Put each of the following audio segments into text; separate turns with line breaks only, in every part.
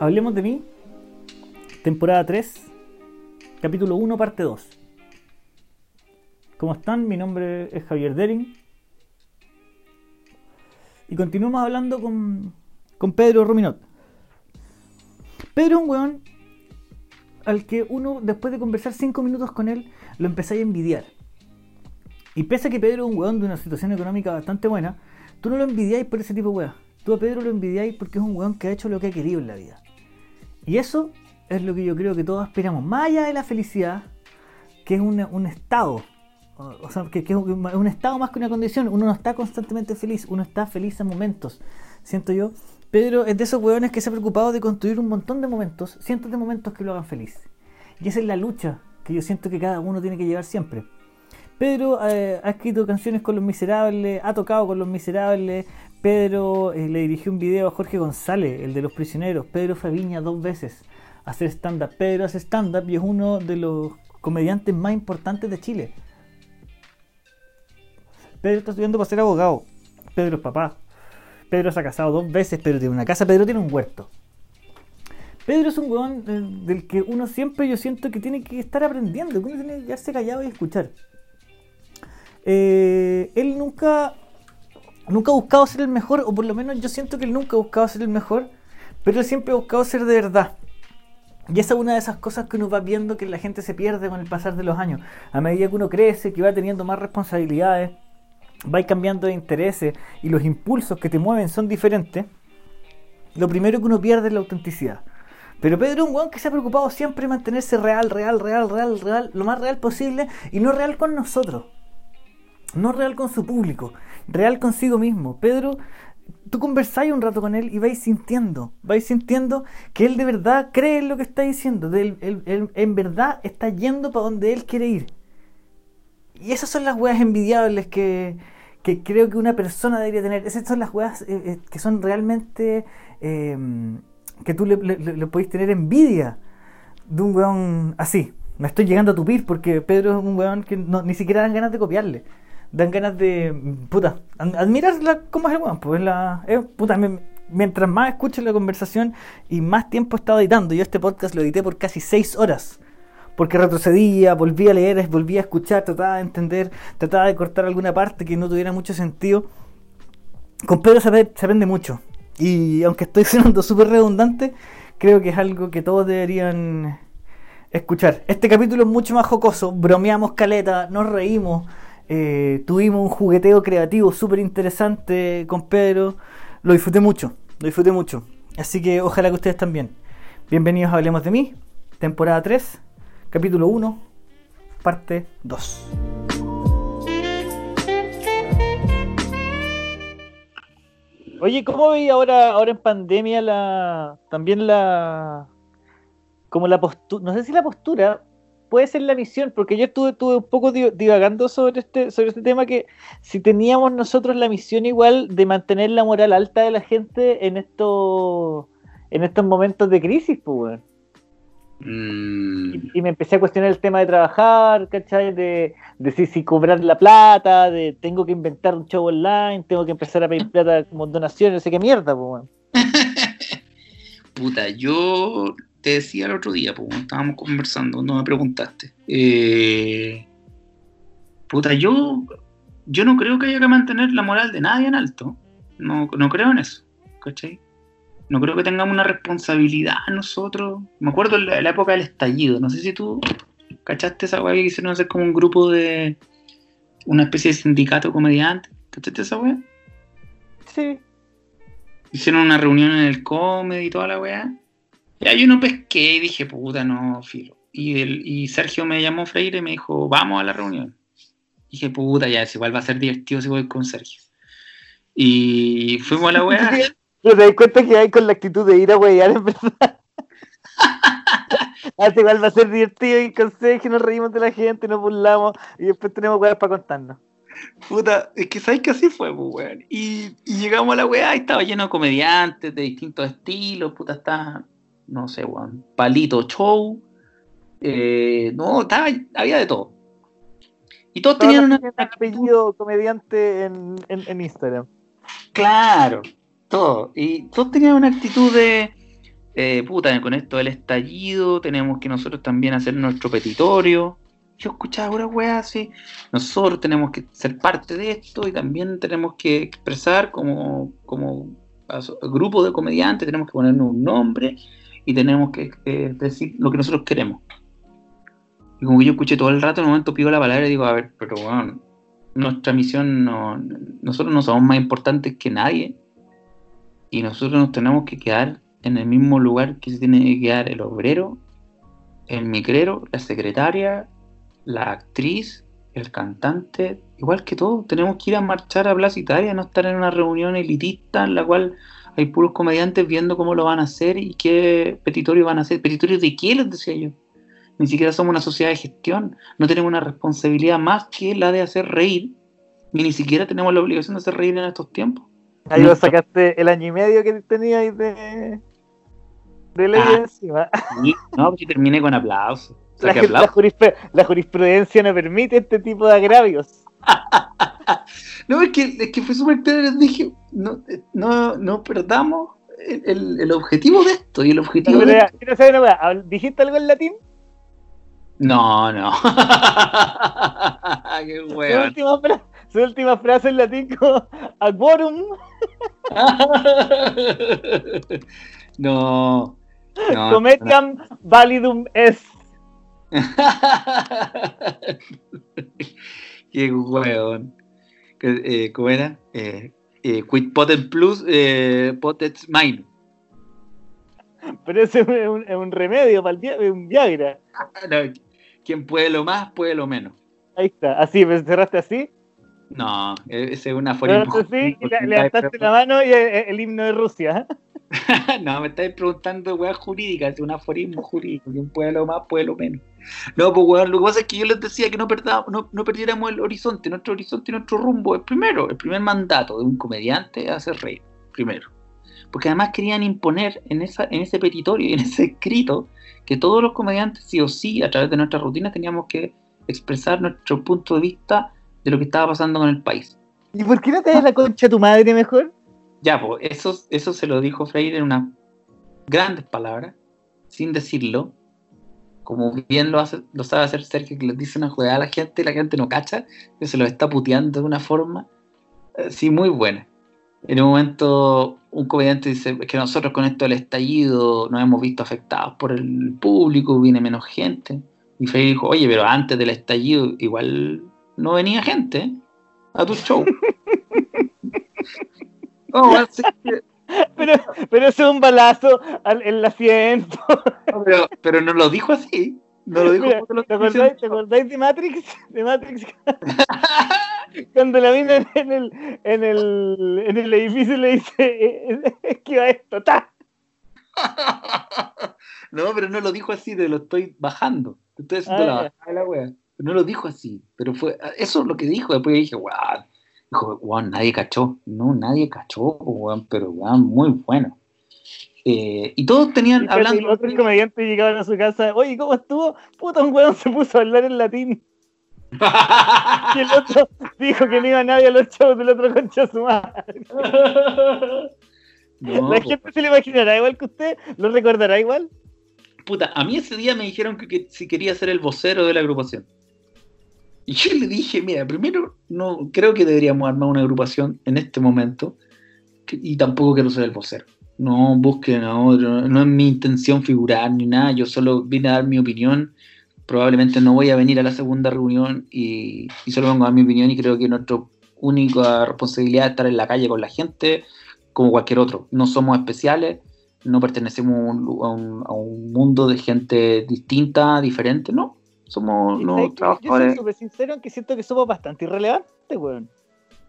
Hablemos de mí, temporada 3, capítulo 1, parte 2. ¿Cómo están? Mi nombre es Javier Dering. Y continuamos hablando con, con Pedro Ruminot. Pedro es un weón al que uno, después de conversar 5 minutos con él, lo empezáis a envidiar. Y pese a que Pedro es un weón de una situación económica bastante buena, tú no lo envidiáis por ese tipo de weón. Tú a Pedro lo envidiáis porque es un weón que ha hecho lo que ha querido en la vida. Y eso es lo que yo creo que todos aspiramos. Más allá de la felicidad, que es un, un estado. O sea, que, es un, estado más que una condición. Uno no está constantemente feliz, uno está feliz en momentos. Siento yo. Pedro es de esos weones que se ha preocupado de construir un montón de momentos, cientos de momentos que lo hagan feliz. Y esa es la lucha que yo siento que cada uno tiene que llevar siempre. Pedro eh, ha escrito canciones con los miserables, ha tocado con los miserables. Pedro eh, le dirigió un video a Jorge González, el de los prisioneros. Pedro fue Viña dos veces a hacer stand-up. Pedro hace stand-up y es uno de los comediantes más importantes de Chile. Pedro está estudiando para ser abogado. Pedro es papá. Pedro se ha casado dos veces. Pedro tiene una casa. Pedro tiene un huerto. Pedro es un weón eh, del que uno siempre yo siento que tiene que estar aprendiendo, que uno tiene que quedarse callado y escuchar. Eh, él nunca, nunca ha buscado ser el mejor, o por lo menos yo siento que él nunca ha buscado ser el mejor, pero él siempre ha buscado ser de verdad. Y esa es una de esas cosas que uno va viendo que la gente se pierde con el pasar de los años. A medida que uno crece, que va teniendo más responsabilidades, va cambiando de intereses y los impulsos que te mueven son diferentes, lo primero que uno pierde es la autenticidad. Pero Pedro es un que se ha preocupado siempre de mantenerse real, real, real, real, real, lo más real posible y no real con nosotros. No real con su público, real consigo mismo. Pedro, tú conversáis un rato con él y vais sintiendo, vais sintiendo que él de verdad cree en lo que está diciendo, de en verdad está yendo para donde él quiere ir. Y esas son las weas envidiables que, creo que una persona debería tener. Esas son las weas eh, eh, que son realmente eh, que tú le, le, podéis tener envidia de un weón así. Me estoy llegando a tupir porque Pedro es un weón que ni siquiera dan ganas de copiarle. Dan ganas de, puta, ad- admirar cómo es el weón. Pues la, puta, mientras más escucho la conversación y más tiempo he estado editando, yo este podcast lo edité por casi 6 horas. Porque retrocedía, volvía a leer, volvía a escuchar, trataba de entender, trataba de cortar alguna parte que no tuviera mucho sentido. Con Pedro se aprende, se aprende mucho. Y aunque estoy sonando súper redundante, creo que es algo que todos deberían escuchar. Este capítulo es mucho más jocoso, bromeamos caleta, nos reímos, eh, tuvimos un jugueteo creativo súper interesante con Pedro. Lo disfruté mucho, lo disfruté mucho. Así que ojalá que ustedes también. Bienvenidos a Hablemos de mí, temporada 3, capítulo 1, parte 2. Oye, ¿cómo veis ahora, ahora en pandemia la también la como la postura, no sé si la postura puede ser la misión, porque yo estuve, estuve un poco di- divagando sobre este, sobre este tema que si teníamos nosotros la misión igual de mantener la moral alta de la gente en estos en estos momentos de crisis, pues.
Mm,
Y, y me empecé a cuestionar el tema de trabajar, ¿cachai? De, de si, si cobrar la plata, de tengo que inventar un show online, tengo que empezar a pedir plata como donaciones, no sé qué mierda, pues weón.
puta, yo te decía el otro día, pues, cuando estábamos conversando, cuando me preguntaste. eh, puta, yo, yo no creo que haya que mantener la moral de nadie en alto. No, no creo en eso, ¿cachai? No creo que tengamos una responsabilidad nosotros. Me acuerdo en la, en la época del estallido, no sé si tú cachaste esa weá que quisieron hacer como un grupo de una especie de sindicato comediante. ¿Cachaste esa weá?
Sí.
Hicieron una reunión en el comedy y toda la weá. Ya yo no pesqué y dije, puta, no, filo. Y, el, y Sergio me llamó Freire y me dijo, vamos a la reunión. dije, puta, ya, igual va a ser divertido si voy con Sergio. Y fuimos a la weá.
Te das cuenta que hay con la actitud de ir a weyar en verdad. Hasta igual va a ser divertido y con Sergio nos reímos de la gente, nos burlamos y después tenemos weas para contarnos.
Puta, es que sabes que así fue, pues, weón. Y, y llegamos a la weá y estaba lleno de comediantes de distintos estilos, puta, estaba, no sé, weón, palito show. Eh, no, estaba, había de todo. Y todos
Todos
tenían
tienen apellido comediante en, en, en Instagram.
Claro, todo. Y todos tenían una actitud de eh, puta, con esto del estallido, tenemos que nosotros también hacer nuestro petitorio. Yo escuchaba una weá así, nosotros tenemos que ser parte de esto y también tenemos que expresar como, como grupo de comediantes, tenemos que ponernos un nombre y tenemos que decir lo que nosotros queremos. Y como yo escuché todo el rato, en un momento pido la palabra y digo, a ver, pero bueno, nuestra misión no, nosotros no somos más importantes que nadie y nosotros nos tenemos que quedar en el mismo lugar que se tiene que quedar el obrero, el micrero, la secretaria, la actriz, el cantante, igual que todo, tenemos que ir a marchar a Plaza Italia, no estar en una reunión elitista en la cual hay puros comediantes viendo cómo lo van a hacer y qué petitorio van a hacer. ¿Petitorio de qué? Les decía yo. Ni siquiera somos una sociedad de gestión, no tenemos una responsabilidad más que la de hacer reír, y ni siquiera tenemos la obligación de hacer reír en estos tiempos.
Ahí lo sacaste el año y medio que teníais de, de ley ah, encima.
no, pues si terminé con aplausos.
La, jurisprudencia no permite este tipo de agravios.
no, es que, es que fue súper claro, les dije, no, no, no perdamos el, el, objetivo de esto y el objetivo de
¿Dijiste algo en latín?
No, no. Qué
Su última, su última frase en latín como Agorum.
no. no
Cometiam validum est.
Qué hueón. Eh, ¿Cómo era? Eh, eh, quit potent plus, eh, potent minus.
Pero ese es un, remedio para el un Viagra.
no, quien puede lo más, puede lo menos.
Ahí está, así, ¿me cerraste así?
No, e-, ese es una forma.
Sí, y levantaste la mano y el, himno de Rusia.
no, me estáis preguntando weá jurídica, es un aforismo jurídico, quien puede lo más, puede lo menos. No, pues weón, lo que pasa es que yo les decía que no, perdamos, no, no, perdiéramos el horizonte, nuestro horizonte y nuestro rumbo. El primero, el primer mandato de un comediante es hacer reír, primero. Porque además querían imponer en, esa, en ese petitorio y en ese escrito que todos los comediantes, sí o sí, a través de nuestra rutina, teníamos que expresar nuestro punto de vista de lo que estaba pasando con el país.
¿Y por qué no te das la concha a tu madre mejor?
Ya, pues eso, eso se lo dijo Freire en unas grandes palabras, sin decirlo, como bien lo, hace, lo sabe hacer Sergio, que le dice una jugada a la gente y la gente no cacha, que se lo está puteando de una forma, eh, sí, muy buena. En un momento un comediante dice que nosotros con esto del estallido nos hemos visto afectados por el público, viene menos gente. Y Freddy dijo, oye, pero antes del estallido igual no venía gente ¿eh? a tu show.
oh, pero, pero eso es un balazo en el asiento.
pero, pero no lo dijo así. No lo dijo
¿te, acordáis, ¿Te acordáis de Matrix? De Matrix. Cuando la mina en el, en el, en el edificio le dice, es que va esto, ¡ta!
No, pero no lo dijo así, de lo estoy bajando. Estoy haciendo ah, la la wea. No lo dijo así, pero fue eso es lo que dijo. Después dije, wow. Dijo, wow, nadie cachó. No, nadie cachó, wow, pero wow, muy bueno. Eh, y todos tenían hablando. Y
otros comediantes llegaban a su casa, oye, ¿cómo estuvo? Puta, un weón se puso a hablar en latín. y el otro dijo que no iba nadie a los chavos del otro concha su madre. la gente se lo imaginará igual que usted, lo recordará igual.
Puta, a mí ese día me dijeron que, si quería ser el vocero de la agrupación. Y yo le dije, mira, primero no creo que deberíamos armar una agrupación en este momento y tampoco quiero ser el vocero. No busquen a otro, no es mi intención figurar ni nada, yo solo vine a dar mi opinión. Probablemente no voy a venir a la segunda reunión y, solo vengo a dar mi opinión y creo que nuestra única responsabilidad es estar en la calle con la gente como cualquier otro. No somos especiales, no pertenecemos a un, mundo de gente distinta, diferente, no. Somos los trabajadores.
Yo soy súper sincero en que siento que somos bastante irrelevantes, weón.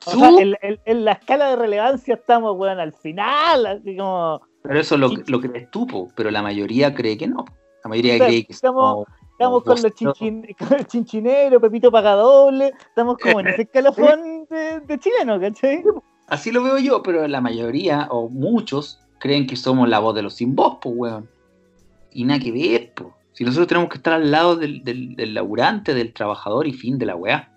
O sea, en, la escala de relevancia estamos, weón, al final, así como...
Pero eso lo, lo crees tú, pero la mayoría cree que no. La mayoría cree que
estamos, estamos con, los el chinchinero, Pepito Pagadoble, estamos como en ese escalafón de, de chileno, ¿cachai?
Así lo veo yo, pero la mayoría, o muchos, creen que somos la voz de los sin voz, pues, weón. Y nada que ver, pues. Si nosotros tenemos que estar al lado del, del, del laburante, del trabajador y fin de la weá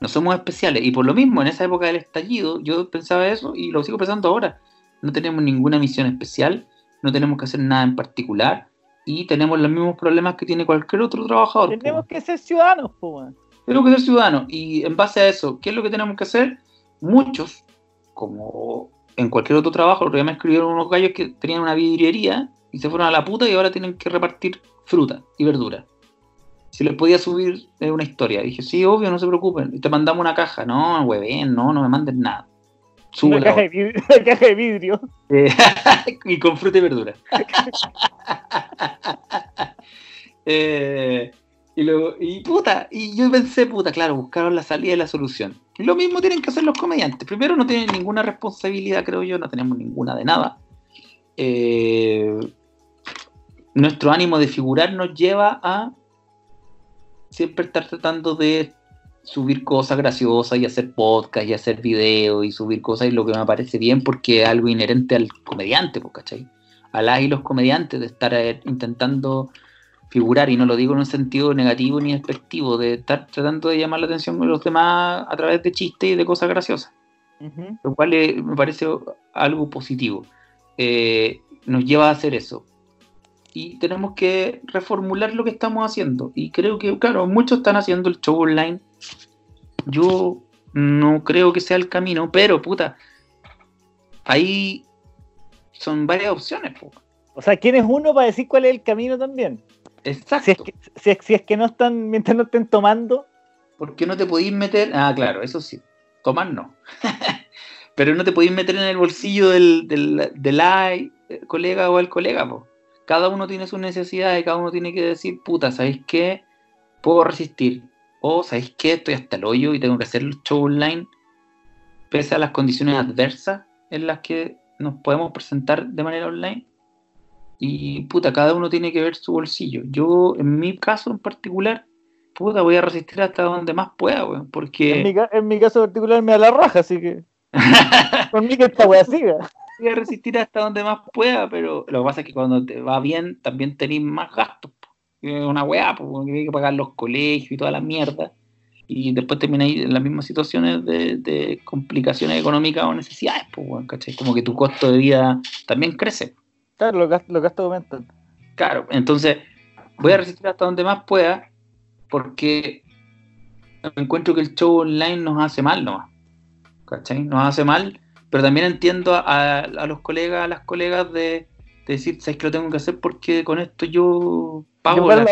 no somos especiales. Y por lo mismo, en esa época del estallido, yo pensaba eso y lo sigo pensando ahora. No tenemos ninguna misión especial no tenemos que hacer nada en particular y tenemos los mismos problemas que tiene cualquier otro trabajador. po.
Tenemos que ser ciudadanos, po, weón.
Tenemos que ser ciudadanos. Y en base a eso, ¿qué es lo que tenemos que hacer? Muchos, como en cualquier otro trabajo, otro día me escribieron unos gallos que tenían una vidriería y se fueron a la puta y ahora tienen que repartir fruta y verdura. Si les podía subir eh, una historia. Dije, sí, obvio, no se preocupen. Y te mandamos una caja. No, hueven, no, no me manden nada. Sube
Una
la
caja, de vidrio, una caja de vidrio.
eh, y con fruta y verdura. Eh, y, luego, y puta, y yo pensé, puta, claro, buscaron la salida y la solución. Y lo mismo tienen que hacer los comediantes. Primero, no tienen ninguna responsabilidad, creo yo, no tenemos ninguna de nada. Eh, nuestro ánimo de figurar nos lleva a siempre estar tratando de subir cosas graciosas y hacer podcast y hacer videos y subir cosas y lo que me parece bien porque es algo inherente al comediante, pues, ¿cachai? A las y los comediantes de estar eh, intentando figurar y no lo digo en un sentido negativo ni despectivo, de estar tratando de llamar la atención de los demás a través de chistes y de cosas graciosas lo cual eh, me parece algo positivo. Eh, nos lleva a hacer eso. Y tenemos que reformular lo que estamos haciendo. Y creo que, claro, muchos están haciendo el show online. Yo no creo que sea el camino, pero puta, ahí son varias opciones. po.
O sea, ¿quién es uno para decir cuál es el camino también?
Exacto.
Si es que, si es, si es que no están, mientras no estén tomando,
¿Por qué no te podéis meter? Ah, claro, eso sí. Tomar no. Pero no te podéis meter en el bolsillo del, del, del eh, colega o el colega, po. Cada uno tiene sus necesidades, cada uno tiene que decir, puta, ¿sabéis qué? Puedo resistir. O, ¿sabéis qué? Estoy hasta el hoyo y tengo que hacer el show online, pese a las condiciones adversas en las que nos podemos presentar de manera online. Y, puta, cada uno tiene que ver su bolsillo. Yo, en mi caso en particular, puta, voy a resistir hasta donde más pueda, weón,
en mi,
porque
en mi caso particular me da la raja, así que conmigo que esta wea siga.
Voy a resistir hasta donde más pueda, pero lo que pasa es que cuando te va bien, también tenés más gastos, una weá, po, porque hay que pagar los colegios y toda la mierda, y después termináis en las mismas situaciones de, de complicaciones económicas o necesidades, pues, ¿cachai? Como que tu costo de vida también crece.
Claro, los gastos, los gastos aumentan.
Claro, entonces voy a resistir hasta donde más pueda porque encuentro que el show online nos hace mal nomás. ¿Cachai? Nos hace mal, pero también entiendo a, los colegas, a las colegas de, de decir, ¿sabes que lo tengo que hacer? Porque con esto yo pago
Yo
la...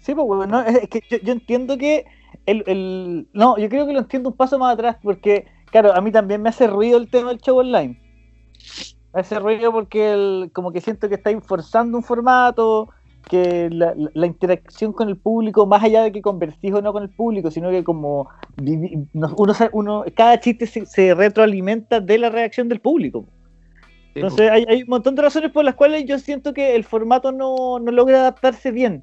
Sí, pues, weón, no, es es que yo, yo entiendo que el, el- No, yo creo que lo entiendo un paso más atrás porque, claro, a mí también me hace ruido el tema del show online. Me hace ruido porque el- como que siento que estáis forzando un formato, que la, interacción con el público, más allá de que conversís o no con el público, sino que como uno, uno cada chiste se, se retroalimenta de la reacción del público.
Sí,
Entonces hay, hay un montón de razones por las cuales yo siento que el formato no, no logra adaptarse bien.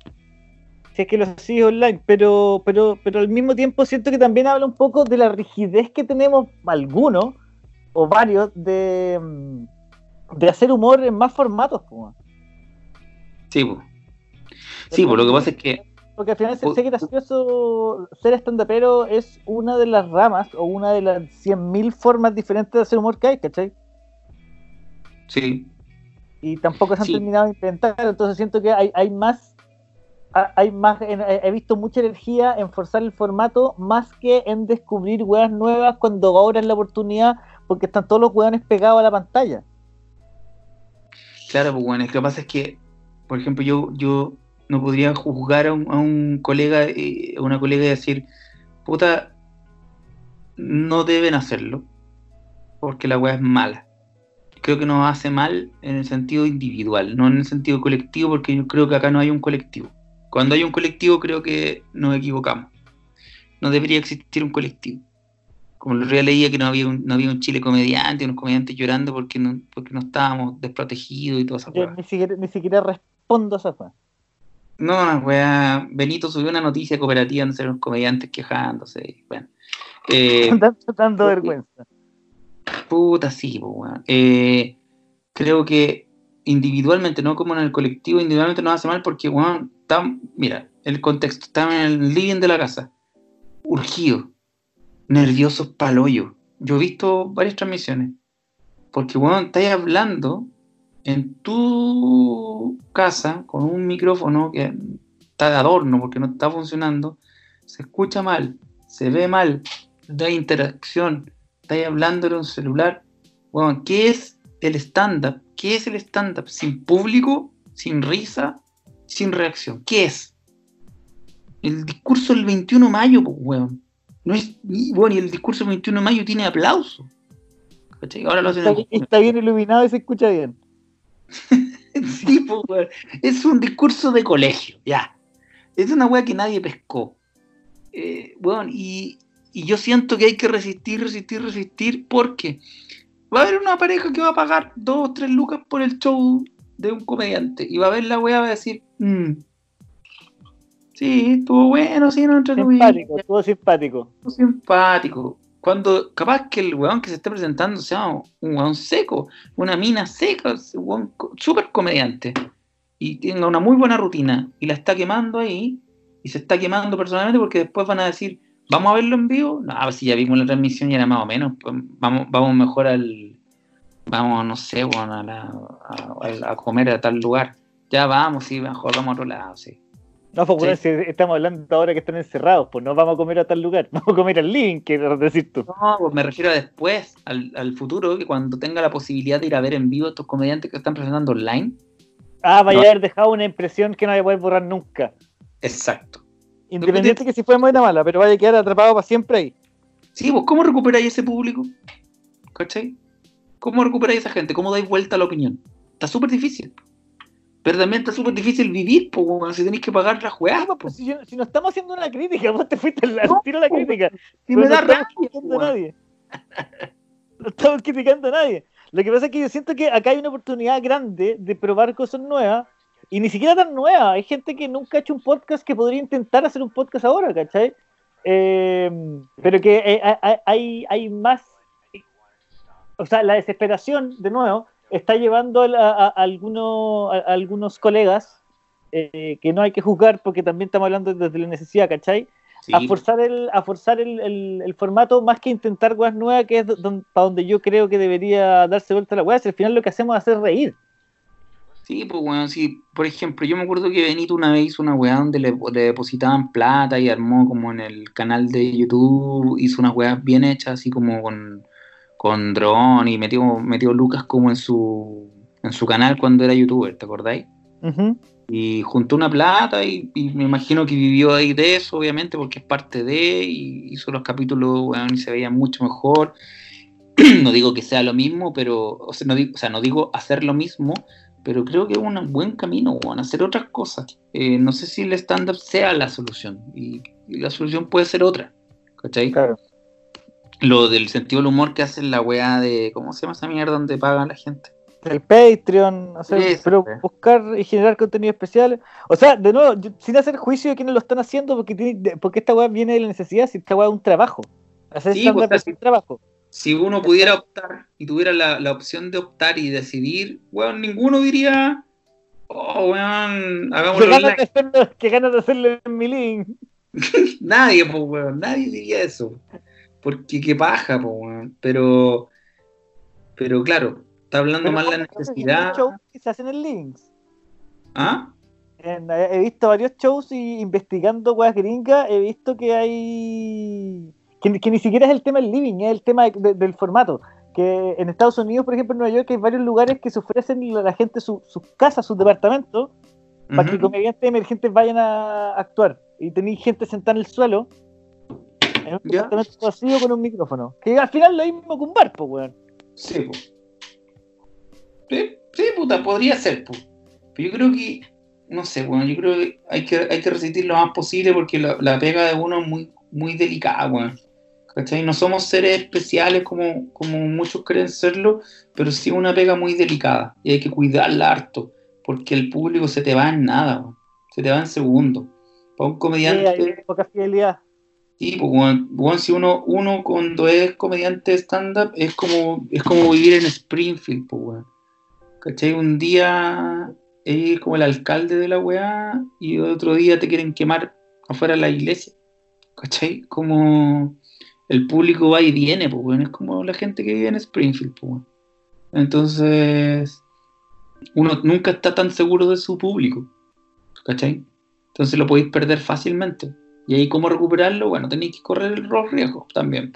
Si es que lo sigue online, pero, pero, pero al mismo tiempo siento que también habla un poco de la rigidez que tenemos algunos o varios de, de hacer humor en más formatos. po.
sí. Sí, pues lo que pasa es que
Porque al final que gracioso ser stand-upero es una de las ramas o una de las 100.000 formas diferentes de hacer humor que hay, ¿cachai?
sí,
y tampoco se han
Sí.
terminado de inventar, entonces siento que hay, hay más, ha- hay más, he visto mucha energía en forzar el formato más que en descubrir weas nuevas cuando ahora es la oportunidad, porque están todos los weones pegados a la pantalla.
Claro, pues bueno, es que lo que pasa es que, por ejemplo, yo, yo no podría juzgar a un, a un colega, eh, a una colega y decir, puta, no deben hacerlo, porque la weá es mala. Creo que nos hace mal en el sentido individual, no en el sentido colectivo, porque yo creo que acá no hay un colectivo. Cuando hay un colectivo creo que nos equivocamos. No debería existir un colectivo. Como otro día leía que no había un, no había un Chile comediante, unos comediantes llorando porque no, porque no estábamos desprotegidos y toda esa
Yo ni siquiera, ni siquiera respondo a esa wea.
No, weá. Benito subió una noticia cooperativa donde unos comediantes quejándose. y Bueno. Eh,
dando, vergüenza.
puta, sí, weón. Eh, creo que individualmente, no como en el colectivo, individualmente nos hace mal porque, weón, tam- mira, el contexto, estamos en el living de la casa, urgido, nerviosos pa'l hoyo. Yo he visto varias transmisiones, porque, weón, estáis hablando en tu casa con un micrófono que está de adorno porque no está funcionando, se escucha mal, se ve mal, no hay interacción, estáis hablando en un celular. Bueno, ¿qué es el stand-up? ¿Qué es el stand-up? Sin público, sin risa, sin reacción. ¿Qué es? El discurso del 21 de mayo, pues, weón. No es, bueno, y el discurso del 21 de mayo tiene aplauso.
Ahora lo hacen está, está bien iluminado y se escucha bien.
sí, pues, weón. Es un discurso de colegio, ya. Es una weá que nadie pescó. Eh, y, y yo siento que hay que resistir, resistir, resistir, porque va a haber una pareja que va a pagar dos o tres lucas por el show de un comediante y va a ver la weá va a decir, mm, sí, estuvo bueno, sí, no
Simpático, estuvo simpático.
Estuvo simpático. Cuando capaz que el weón que se esté presentando sea un weón seco, una mina seca, un weón súper comediante y tenga una muy buena rutina y la está quemando ahí y se está quemando personalmente porque después van a decir, ¿Vamos a verlo en vivo? No, pues si ya vimos la transmisión y era más o menos. Pues, vamos, vamos mejor al. Vamos, no sé, bueno, a, a, comer a tal lugar. Ya vamos, sí, mejor vamos a otro lado, sí.
No, pues si estamos hablando ahora que están encerrados, pues no vamos a comer a tal lugar, vamos a comer al living, quiero decir tú.
No, pues me refiero a después, al, al futuro, que cuando tenga la posibilidad de ir a ver en vivo a estos comediantes que están presentando online.
Ah, vaya a haber dejado una impresión que no voy a poder borrar nunca.
Exacto.
Independiente que si fue buena o mala, pero vaya a quedar atrapado para siempre ahí.
Sí, vos, ¿cómo recuperáis ese público? ¿Cachai? ¿Cómo recuperáis esa gente? ¿Cómo dais vuelta a la opinión? Está súper difícil. Pero también está súper difícil vivir, pues, si tenéis que pagar la jugada, pues.
Si, no estamos haciendo una crítica, vos te fuiste al no, tiro la crítica.
Si me da rabia, no
a nadie. no estamos criticando a nadie. Lo que pasa es que yo siento que acá hay una oportunidad grande de probar cosas nuevas y ni siquiera tan nueva. Hay gente que nunca ha hecho un podcast que podría intentar hacer un podcast ahora, ¿cachai? Eh, pero que eh, hay, hay más. O sea, la desesperación, de nuevo, está llevando a, algunos, algunos colegas eh, que no hay que juzgar porque también estamos hablando desde la necesidad, ¿cachai? A forzar, el, a forzar el, formato más que intentar weas nuevas, que es para donde yo creo que debería darse vuelta la wea. Si al final lo que hacemos es hacer reír.
Sí, pues bueno, sí, por ejemplo, yo me acuerdo que Benito una vez hizo una weá donde le, depositaban plata y armó como en el canal de YouTube, hizo unas weas bien hechas, así como con, con dron y metió, metió Lucas como en su, en su canal cuando era youtuber, ¿te acordáis? Y juntó una plata y, me imagino que vivió ahí de eso, obviamente, porque es parte de, y hizo los capítulos, y se veía mucho mejor. no digo que sea lo mismo, pero, o sea, no digo, o sea, no digo hacer lo mismo, pero creo que es un buen camino, hacer otras cosas. Eh, no sé si el stand-up sea la solución, y, la solución puede ser otra, ¿cachai? Claro. Lo del sentido del humor que hacen la weá de, ¿cómo se llama esa mierda donde pagan la gente?
El Patreon, no sé, pero buscar y generar contenido especial. O sea, de nuevo, sin hacer juicio de quienes lo están haciendo, porque, tiene, porque esta weá viene de la necesidad, si esta weá es un trabajo. Hacer sí, stand-up pues, es un trabajo
si uno pudiera optar y tuviera la, opción de optar y decidir, weón, ninguno diría, oh, weón, hagámoslo
¿Qué ganas de hacerlo en mi link?
nadie, pues, weón, nadie diría eso. Porque qué paja, weón. Pero, pero claro, está hablando más la necesidad.
que se hacen en links.
¿Ah?
he visto varios shows y investigando weas gringas, he visto que hay que, ni siquiera es el tema del living, es el tema del formato. Que en Estados Unidos, por ejemplo, en Nueva York, hay varios lugares que se ofrecen a la gente sus casas, sus departamentos, para que comediantes emergentes vayan a actuar. Y tenéis gente sentada en el suelo, en un departamento vacío con un micrófono. Que al final lo mismo que un bar, pues, weón.
Sí, pues. Sí, puta, podría ser, pues. Pero yo creo que, no sé, bueno, yo creo que hay que, hay que resistir lo más posible porque la, la pega de uno es muy, muy delicada, weón. ¿cachai? No somos seres especiales como, como muchos creen serlo, pero sí una pega muy delicada y hay que cuidarla harto, porque el público se te va en nada, se te va en segundo. Para un comediante... Sí,
poca fidelidad.
Sí, pues si uno, cuando es comediante stand-up es como, es como vivir en Springfield, pues, bueno. ¿cachai? Un día es como el alcalde de la weá y otro día te quieren quemar afuera de la iglesia. ¿Cachai? Como el público va y viene, pues, bueno, es como la gente que vive en Springfield, pues, Entonces, uno nunca está tan seguro de su público. ¿Cachai? Entonces lo podéis perder fácilmente. Y ahí, ¿cómo recuperarlo? Bueno, tenéis que correr los riesgos también.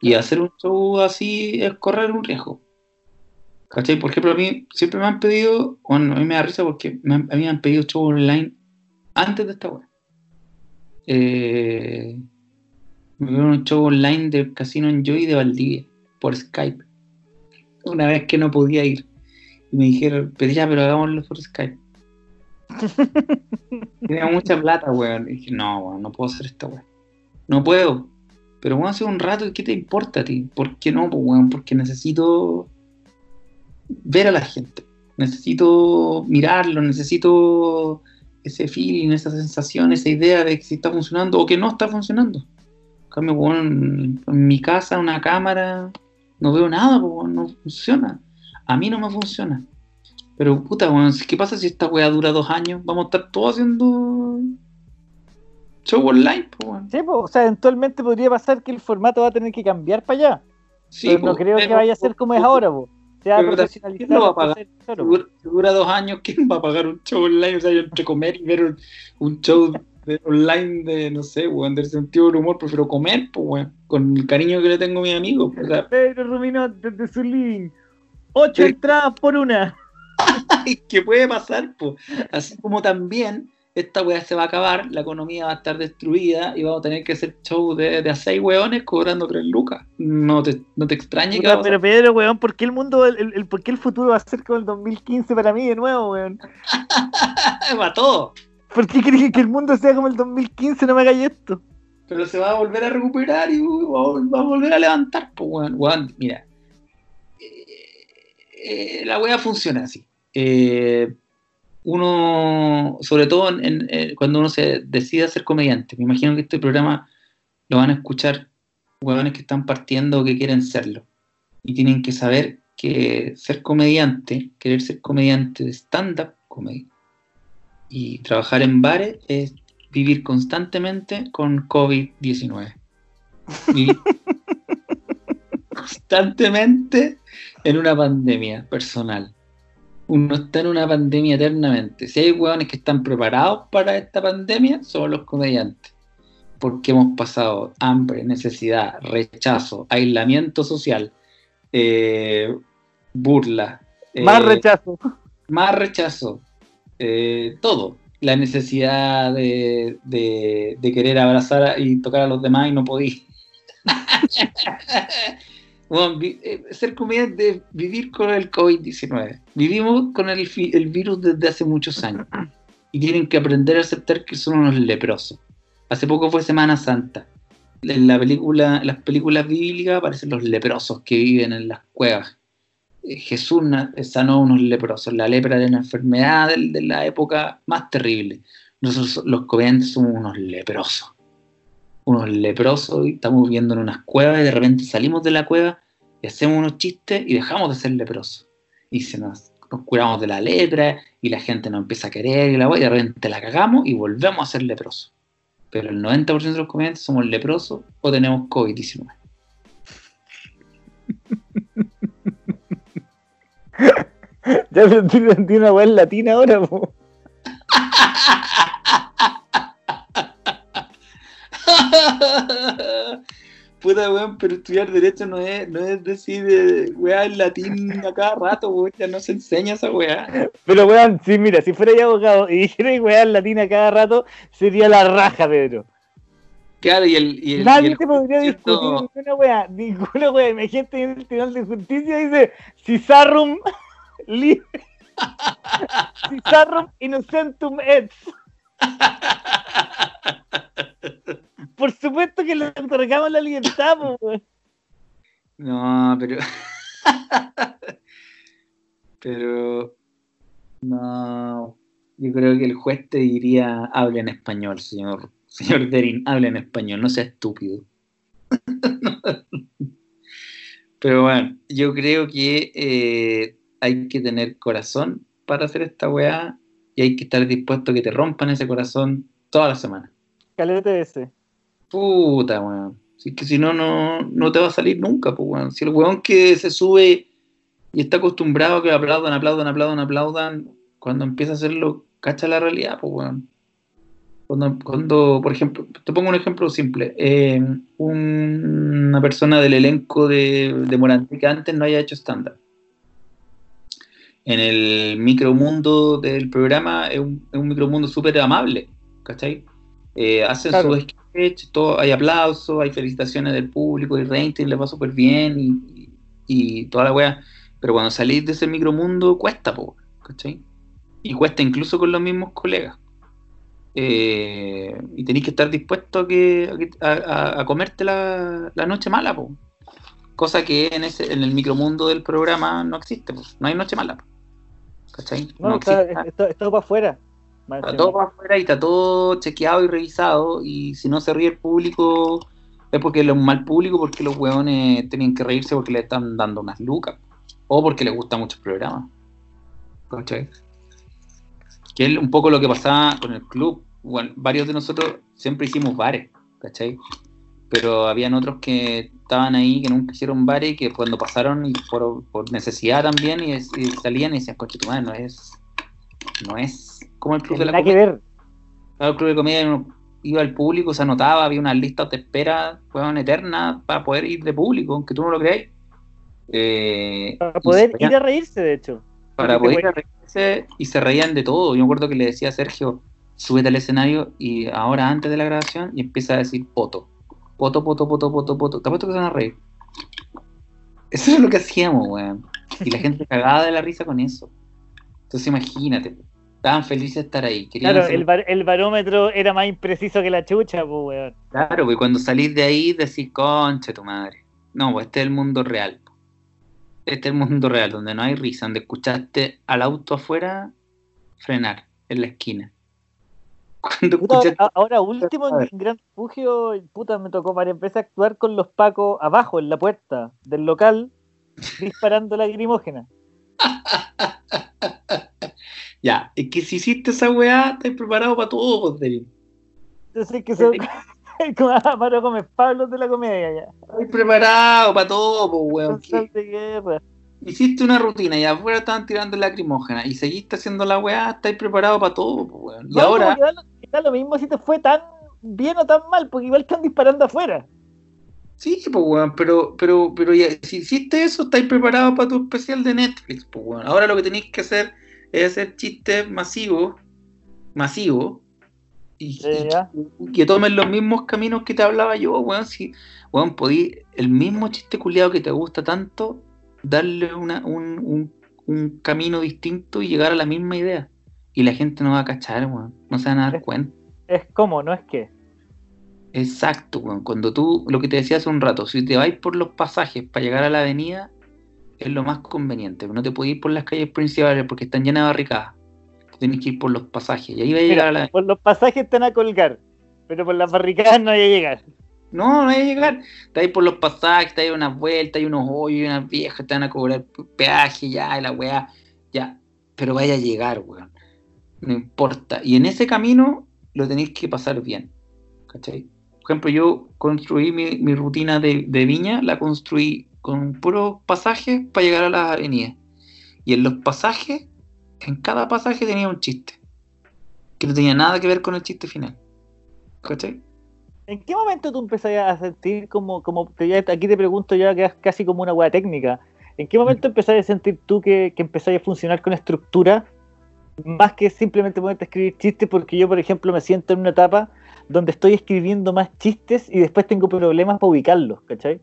Y hacer un show así es correr un riesgo. ¿Cachai? Por ejemplo, a mí siempre me han pedido, bueno, a mí me da risa porque me han- a mí me han pedido show online antes de esta web. Eh, me pidieron un show online del Casino Enjoy de Valdivia por Skype. Una vez que no podía ir. Y me dijeron, pero ya, pero hagámoslo por Skype. Tenía mucha plata, weón. Y dije, no, weón, no puedo hacer esta weón. No puedo. Pero weón, hace un rato, ¿qué te importa a ti? ¿Por qué no, pues, weón? Porque necesito ver a la gente. Necesito mirarlo, necesito ese feeling, esa sensación, esa idea de que si está funcionando o que no está funcionando. En cambio, weón, en mi casa, una cámara, no veo nada, pues, weón, no funciona. A mí no me funciona. Pero puta, weón, ¿qué pasa si esta weá dura dos años? Vamos a estar todos haciendo show online, pues, weón.
Sí, pues, o sea, eventualmente podría pasar que el formato va a tener que cambiar para allá.
Sí,
pero no creo que vaya a ser como es ahora, pues. Se va a profesionalizar.
¿quién lo va a pagar? Si dura, dos años, ¿quién va a pagar un show online? O sea, yo entre comer y ver un, un show de- online de, no sé, weón, del sentido del humor, prefiero comer, pues, weón, con el cariño que le tengo a mis amigos. O sea,
Pedro Rumino desde su living. Ocho
Sí.
entradas por una.
¿qué puede pasar? Pues? Así como también esta weá se va a acabar, la economía va a estar destruida y vamos a tener que hacer show de, de a seis weones cobrando tres lucas. No te, no te extrañe que va a
pero Pedro, weón, ¿por qué el mundo, el, el- por qué el futuro va a ser como el 2015 para mí de nuevo, weón?
Va todo.
¿Por qué crees que el mundo sea como el 2015? No me hagáis esto.
Pero se va a volver a recuperar y va a, va a volver a levantar. Pues, weón, weón, mira. Eh, eh, la weá funciona así. Eh, uno, sobre todo en- en- eh, cuando uno se decide ser comediante, me imagino que este programa lo van a escuchar huevones que están partiendo o que quieren serlo. Y tienen que saber que ser comediante, querer ser comediante de stand-up comedy y trabajar en bares es vivir constantemente con COVID-19. Vivir constantemente en una pandemia personal. Uno está en una pandemia eternamente. Si hay hueones que están preparados para esta pandemia, son los comediantes. Porque hemos pasado hambre, necesidad, rechazo, aislamiento social, eh, burla,
Más
eh,
rechazo.
más rechazo, eh, todo. La necesidad de, de- de querer abrazar y tocar a los demás y no podí. Bueno, vi- eh, ser comediante es vivir con el COVID-19. Vivimos con el, el virus desde hace muchos años. Y tienen que aprender a aceptar que son unos leprosos. Hace poco fue Semana Santa. En la película, en las películas bíblicas aparecen los leprosos que viven en las cuevas. Eh, Jesús sanó a unos leprosos. La lepra era una enfermedad de, la época más terrible. Nosotros los comediantes somos unos leprosos. Unos leprosos y estamos viviendo en unas cuevas y de repente salimos de la cueva y hacemos unos chistes y dejamos de ser leprosos. Y se nos, nos curamos de la lepra y la gente nos empieza a querer y la y de repente la cagamos y volvemos a ser leprosos. Pero el 90% de los comediantes somos leprosos o tenemos COVID-19.
Ya aprendí aprendí una weá en latina ahora, po.
Puta weón, pero estudiar derecho no es, no es decir eh, weá en latín a cada rato, weón, ya no se enseña esa weá.
Pero weón, sí, mira, si fuera ya abogado y dijera weá en latina cada rato, sería la raja, Pedro.
Claro, y el. Y el- y
Nadie
el
te podría
cierto-
discutir ninguna weá, ninguna weá. Imagínate en el Tribunal de Justicia dice Cisarum libre. Cisarum innocentum et. Por supuesto que le otorgamos la libertad.
No, pero. pero. No. Yo creo que el juez te diría: hable en español, señor. Señor Derin, hable en español, no sea estúpido. pero bueno, yo creo que eh, hay que tener corazón para hacer esta weá y hay que estar dispuesto a que te rompan ese corazón toda la semana.
Calete ese.
Puta, weón. Si es que si no, no, no te va a salir nunca, pues, weón. Si el weón que se sube y está acostumbrado a que aplaudan, aplaudan, aplaudan, aplaudan, cuando empieza a hacerlo, cacha la realidad, pues, weón. Cuando, cuando, por ejemplo, te pongo un ejemplo simple. eh, una persona del elenco de, de Morandé que antes no haya hecho estándar. En el micromundo del programa es un, es un micromundo súper amable, ¿cachai? Eh, hacen
Claro.
Sketch, todo, hay aplausos, hay felicitaciones del público, hay rating, le va súper bien y, y- y toda la wea. Pero cuando salís de ese micromundo cuesta, po, ¿cachai? Y cuesta incluso con los mismos colegas. Eh, y tenéis que estar dispuesto a, que, a, a- a- comerte la, la noche mala, po. cosa que en, ese, en el micromundo del programa no existe, po. no hay noche mala. po. ¿Cachai?
No,
No
está, está, está para afuera.
Está todo para afuera y está todo chequeado y revisado. Y si no se ríe el público, es porque es un mal público, porque los hueones tenían que reírse porque le están dando unas lucas. O porque les gusta mucho el programa. ¿Cachai? Que es un poco lo que pasaba con el club. Bueno, varios de nosotros siempre hicimos bares, ¿cachai? Pero habían otros que estaban ahí, que nunca hicieron bares, y que cuando pasaron y por, por necesidad también, y, y salían y decían, coche, tu madre, no es, no es como el club de la
Nada que
comedia.
ver.
El club de comedia iba al público, se anotaba, había unas listas de espera weón, eternas para poder ir de público, aunque tú no lo creáis. Eh,
Para poder ir a reírse, de hecho.
para poder ir a reírse y se reían de todo. Yo me acuerdo que le decía a Sergio, súbete al escenario y ahora antes de la grabación y empieza a decir poto. Poto, poto, poto, poto, poto. Te apuesto que se van a reír. Eso es lo que hacíamos, weón. Y la gente cagada de la risa con eso. Entonces imagínate, estaban felices de estar ahí. Querían
Claro,
hacer-
el, bar- el barómetro era más impreciso que la chucha, pues, weón.
Claro, pues cuando salís de ahí decís, concha tu madre. No, pues este es el mundo real. Este es el mundo real, donde no hay risa, donde escuchaste al auto afuera frenar en la esquina. Cuando
Puta,
escuchaste...
a- ahora último
A
en Gran Refugio, puta, me tocó varias veces actuar con los pacos abajo, en la puerta del local, disparando lagrimógena.
Ya, es que si hiciste esa weá, estás preparado para todo, pues, David.
Entonces que son como Amaro Gómez Pablo de la comedia ya.
Estás preparado para todo, pues, weón.
De guerra.
Hiciste una rutina y afuera estaban tirando lacrimógena y seguiste haciendo la weá, estáis preparado para todo, pues, weón. Y
No,
ahora...
da lo, que da lo mismo si te fue tan bien o tan mal, porque igual están disparando afuera.
Sí, pues, weón, pero, pero, pero ya, si hiciste eso, estáis preparados para tu especial de Netflix, pues, weón. Ahora lo que tenéis que hacer es hacer chistes masivos, masivos, y, que tomen los mismos caminos que te hablaba yo, weón. Si, weón, podí, el mismo chiste culiado que te gusta tanto, darle una, un, un, un camino distinto y llegar a la misma idea. Y la gente no va a cachar, weón. No se van a dar
Es-
cuenta.
Es como, no es que.
Exacto, weón. Cuando tú, lo que te decía hace un rato, si te vais por los pasajes para llegar a la avenida, es lo más conveniente. No te puedes ir por las calles principales porque están llenas de barricadas. Te tenés que ir por los pasajes. Y ahí vas a llegar a la
Por los pasajes están a colgar, pero por las barricadas no hay a llegar.
No, no hay que llegar. Está ahí por los pasajes, está ahí unas vueltas, hay unos hoyos, hay unas viejas, te van a cobrar peaje, ya, y la weá, ya. Pero vaya a llegar, weón. No importa. Y en ese camino lo tenéis que pasar bien. ¿Cachai? Por ejemplo, yo construí mi, mi rutina de, de viña, la construí con puros pasajes para llegar a las avenidas. Y en los pasajes, en cada pasaje tenía un chiste. Que no tenía nada que ver con el chiste final. ¿Cachai?
¿En qué momento tú empezás a sentir como, como ya- aquí te pregunto ya que es casi como una hueá técnica, ¿en qué momento empezás a sentir tú que, que empezás a funcionar con estructura más que simplemente ponerte a escribir chistes? Porque yo, por ejemplo, me siento en una etapa donde estoy escribiendo más chistes y después tengo problemas para ubicarlos, ¿cachai?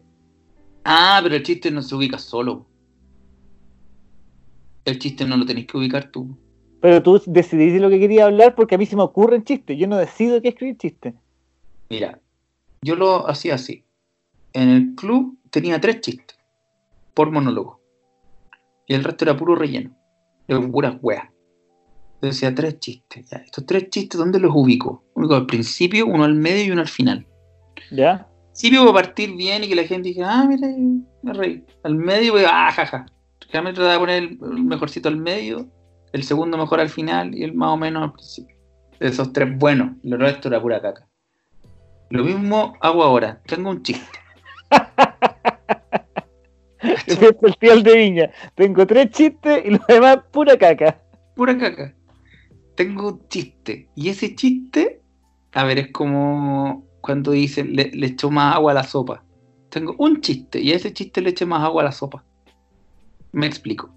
Ah, pero el chiste no se ubica solo. El chiste no lo tenés que ubicar tú.
Pero tú decidís lo que quería hablar porque a mí se me ocurren chistes, yo no decido qué escribir chistes.
Mira, yo lo hacía así. En el club tenía tres chistes por monólogo. Y el resto era puro relleno. De puras weas. Yo decía tres chistes. ya. Estos tres chistes, ¿dónde los ubico? Uno al principio, uno al medio y uno al final.
¿Ya?
Voy a partir bien y que la gente diga, ah, mira, me reí. Al medio voy a, ah, jaja. Realmente trataba de poner el el mejorcito al medio, el segundo mejor al final y el más o menos al principio. Esos tres buenos, lo resto era pura caca. Lo mismo hago ahora. Tengo un chiste.
Festival de Viña. Tengo tres chistes y los demás pura caca.
Pura caca. Tengo un chiste. Y ese chiste, a ver, es como cuando dicen le, le echó más agua a la sopa. Tengo un chiste y a ese chiste le eché más agua a la sopa. Me explico.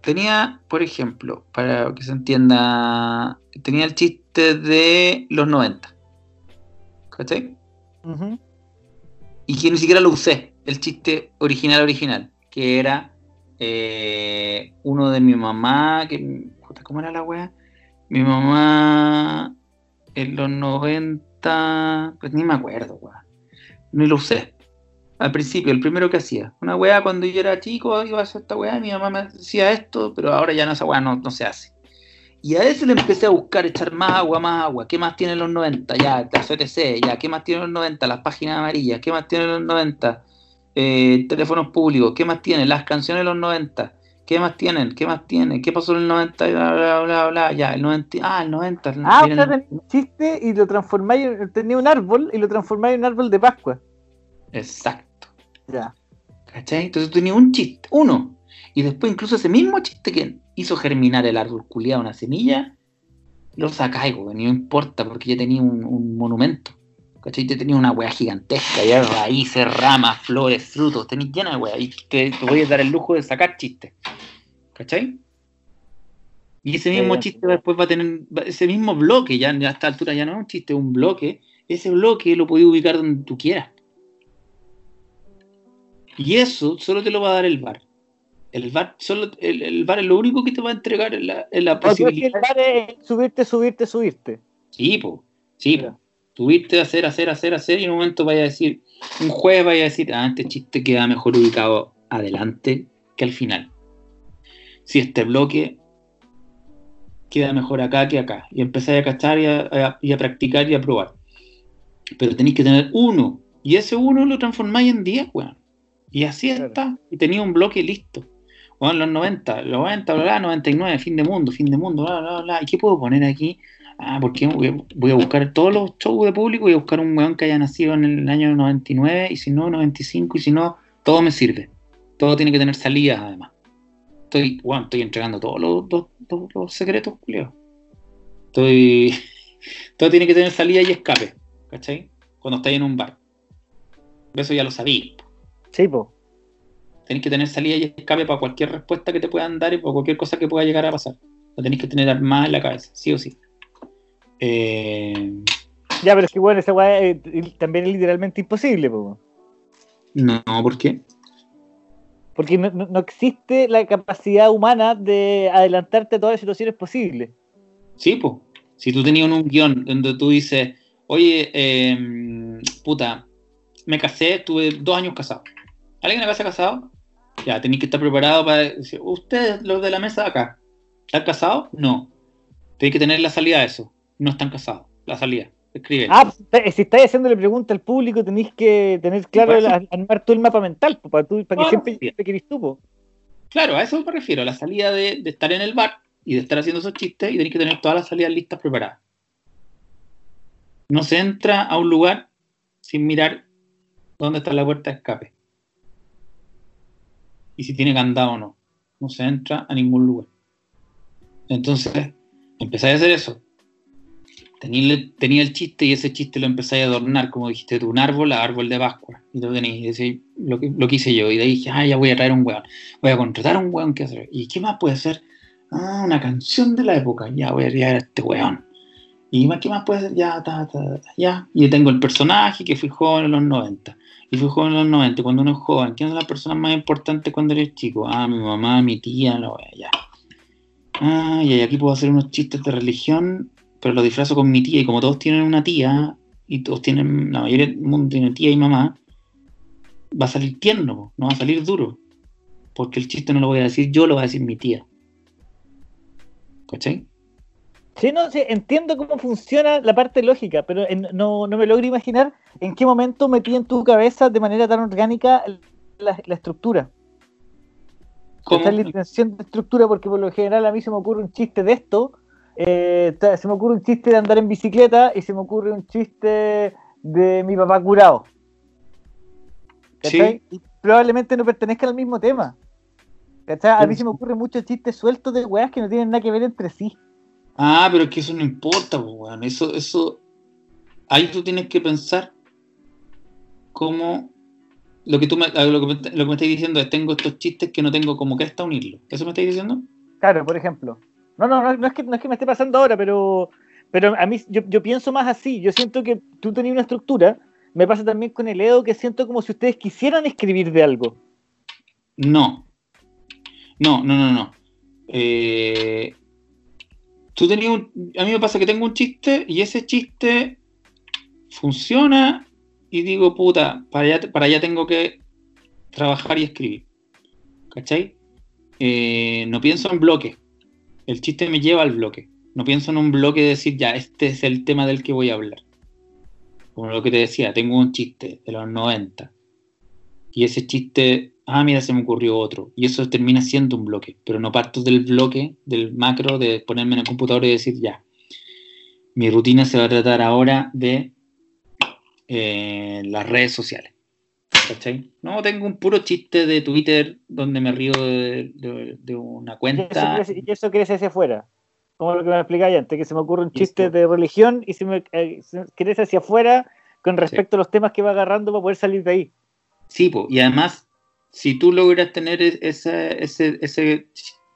Tenía, por ejemplo, para que se entienda, tenía el chiste de los 90. ¿Cachai? Y que ni siquiera lo usé, el chiste original original, que era eh, uno de mi mamá, que ¿cómo era la wea? Mi mamá en los 90, pues ni me acuerdo. Ni lo usé. Al principio, el primero que hacía. Una wea cuando yo era chico iba a hacer esta wea, mi mamá me decía esto, pero ahora ya no esa wea no, no se hace. Y a ese le empecé a buscar, echar más agua, más agua. ¿Qué más tienen los 90? Ya, las OTC, ya. ¿Qué más tienen los 90? Las páginas amarillas. ¿Qué más tienen los 90? Eh, teléfonos públicos. ¿Qué más tienen? Las canciones de los 90. ¿Qué más tienen? ¿Qué más tienen? ¿Qué pasó en el 90? Bla, bla, bla, bla. Ya, el 90. Ah, el 90. el-
Ah, o sea, un chiste y lo transformáis, en- tenía un árbol y lo transformáis en un árbol de Pascua.
Exacto.
Ya.
¿Cachai? Entonces tenía un chiste, uno. Y después incluso ese mismo chiste que hizo germinar el árbol culiado una semilla, lo sacáis, weón, y no importa, porque ya tenía un, un monumento. ¿Cachai? Ya tenía una weá gigantesca, ya raíces, ramas, flores, frutos, tenéis llena de weá. Y te, te voy a dar el lujo de sacar chistes. ¿Cachai? Y ese mismo
Eh,
chiste después va a tener, ese mismo bloque, ya a esta altura ya no es un chiste, es un bloque. Ese bloque lo podéis ubicar donde tú quieras. Y eso solo te lo va a dar el bar. El bar, solo, el, el bar es lo único que te va a entregar en la, en posibilidad.
el bar es subirte, subirte, subirte.
Sí, po, sí, po. Subirte, hacer, hacer, hacer, hacer, y en un momento vaya a decir, un jueves vaya a decir, ah, este chiste queda mejor ubicado adelante que al final. Si este bloque queda mejor acá que acá. Y empezáis a cachar y a, a- y a practicar y a probar. Pero tenéis que tener uno. Y ese uno lo transformáis en 10, weón. Y así
Claro.
está. Y tenía un bloque listo. Bueno, los 90, los 90, bla, bla, 99, fin de mundo, fin de mundo, bla, bla, bla. ¿Y qué puedo poner aquí? Ah, porque voy a, buscar todos los shows de público, voy a buscar un weón que haya nacido en el año 99, y si no, 95, y si no, todo me sirve. Todo tiene que tener salidas, además. Estoy, bueno, estoy entregando todos los, secretos, Julio. Estoy. Todo tiene que tener salida y escape, ¿cachai? Cuando estáis en un bar. Eso ya lo sabí.
Sí, po.
Tenéis que tener salida y escape para cualquier respuesta que te puedan dar y para cualquier cosa que pueda llegar a pasar. Lo tenéis que tener armada en la cabeza, sí o sí. Eh,
Ya, pero es que bueno, esa weá eh, también es literalmente imposible, po.
no, ¿por qué?
Porque no, existe la capacidad humana de adelantarte a todas las situaciones posibles.
Sí, pues. Si tú tenías un guion donde tú dices, oye, eh, puta, me casé, tuve dos años casado. ¿Alguien acá se ha casado? Ya, tenéis que estar preparado para decir, ustedes, los de la mesa de acá, ¿están casados? No. Tenéis que tener la salida de eso. No están casados. La salida. Escribe.
Ah, pues, si estáis haciéndole pregunta al público, tenéis que tener claro, el- armar tú el mapa mental, para, tú, para que siempre te querís tú, po.
Claro, a eso me refiero, a la salida de, de estar en el bar y de estar haciendo esos chistes y tenéis que tener todas las salidas listas preparadas. No se entra a un lugar sin mirar dónde está la puerta de escape. Y si tiene candado o no. No se entra a ningún lugar. Entonces, empezáis a hacer eso. Tenía el, chiste y ese chiste lo empezáis a adornar, como dijiste tú, un árbol a árbol de Pascua. Y lo tenéis, lo, lo que hice yo. Y de ahí dije, ah, ya voy a traer un weón voy a contratar un weón que hacer. ¿Y qué más puede ser? Ah, una canción de la época. Ya voy a traer a este weón. ¿Y qué más puede ser? Ya, ta, ya. Y tengo el personaje que fui joven en los 90. Y fui joven en los 90. Cuando uno es joven, ¿quiénes son las personas más importantes cuando eres chico? Ah, mi mamá, mi tía, la wea, ya. Ah, y aquí puedo hacer unos chistes de religión, pero lo disfrazo con mi tía. Y como todos tienen una tía, y todos tienen, la mayoría del mundo tiene tía y mamá, va a salir tierno, no va a salir duro. Porque el chiste no lo voy a decir yo, lo va a decir mi tía. ¿Cachai?
Sí, no, sí, entiendo cómo funciona la parte lógica, pero en- no, no me logro imaginar en qué momento metí en tu cabeza de manera tan orgánica la, la estructura.
¿Cómo?
Es la intención de estructura, porque por lo general a mí se me ocurre un chiste de esto, eh, se me ocurre un chiste de andar en bicicleta y se me ocurre un chiste de mi papá curado. ¿Cachai? Y, probablemente no pertenezcan al mismo tema. ¿Cachai? A mí se me ocurren muchos chistes sueltos de weas que no tienen nada que ver entre sí.
Ah, pero es que eso no importa, weón. Eso, eso. Ahí tú tienes que pensar cómo. Lo que tú me, lo que, me, lo que me estás diciendo es: tengo estos chistes que no tengo como que hasta unirlo. ¿Eso me estás diciendo?
Claro, por ejemplo. No, no, no, es, que, no es que me esté pasando ahora, pero, pero a mí yo, pienso más así. Yo siento que tú tenías una estructura. Me pasa también con el Edo que siento como si ustedes quisieran escribir de algo.
No. No, no, no, no. Eh, tú tenías un, a mí me pasa que tengo un chiste y ese chiste funciona y digo, puta, para allá, para allá tengo que trabajar y escribir. ¿Cachai? Eh, no pienso en bloques. El chiste me lleva al bloque. No pienso en un bloque de decir, ya, este es el tema del que voy a hablar. Como lo que te decía, tengo un chiste de los 90. Y ese chiste, ah, mira, se me ocurrió otro. Y eso termina siendo un bloque. Pero no parto del bloque, del macro, de ponerme en el computador y decir, ya, mi rutina se va a tratar ahora de eh, las redes sociales. ¿Cachai? No, tengo un puro chiste de Twitter donde me río de, de, de una
Y
cuenta.
eso, y eso crece hacia afuera. Como lo que me explicáis antes, que se me ocurre un chiste de religión y se me eh, se- crece hacia afuera con respecto a los temas que va agarrando para poder salir de ahí.
Sí, po, y además, si tú logras tener e- ese, ese, ese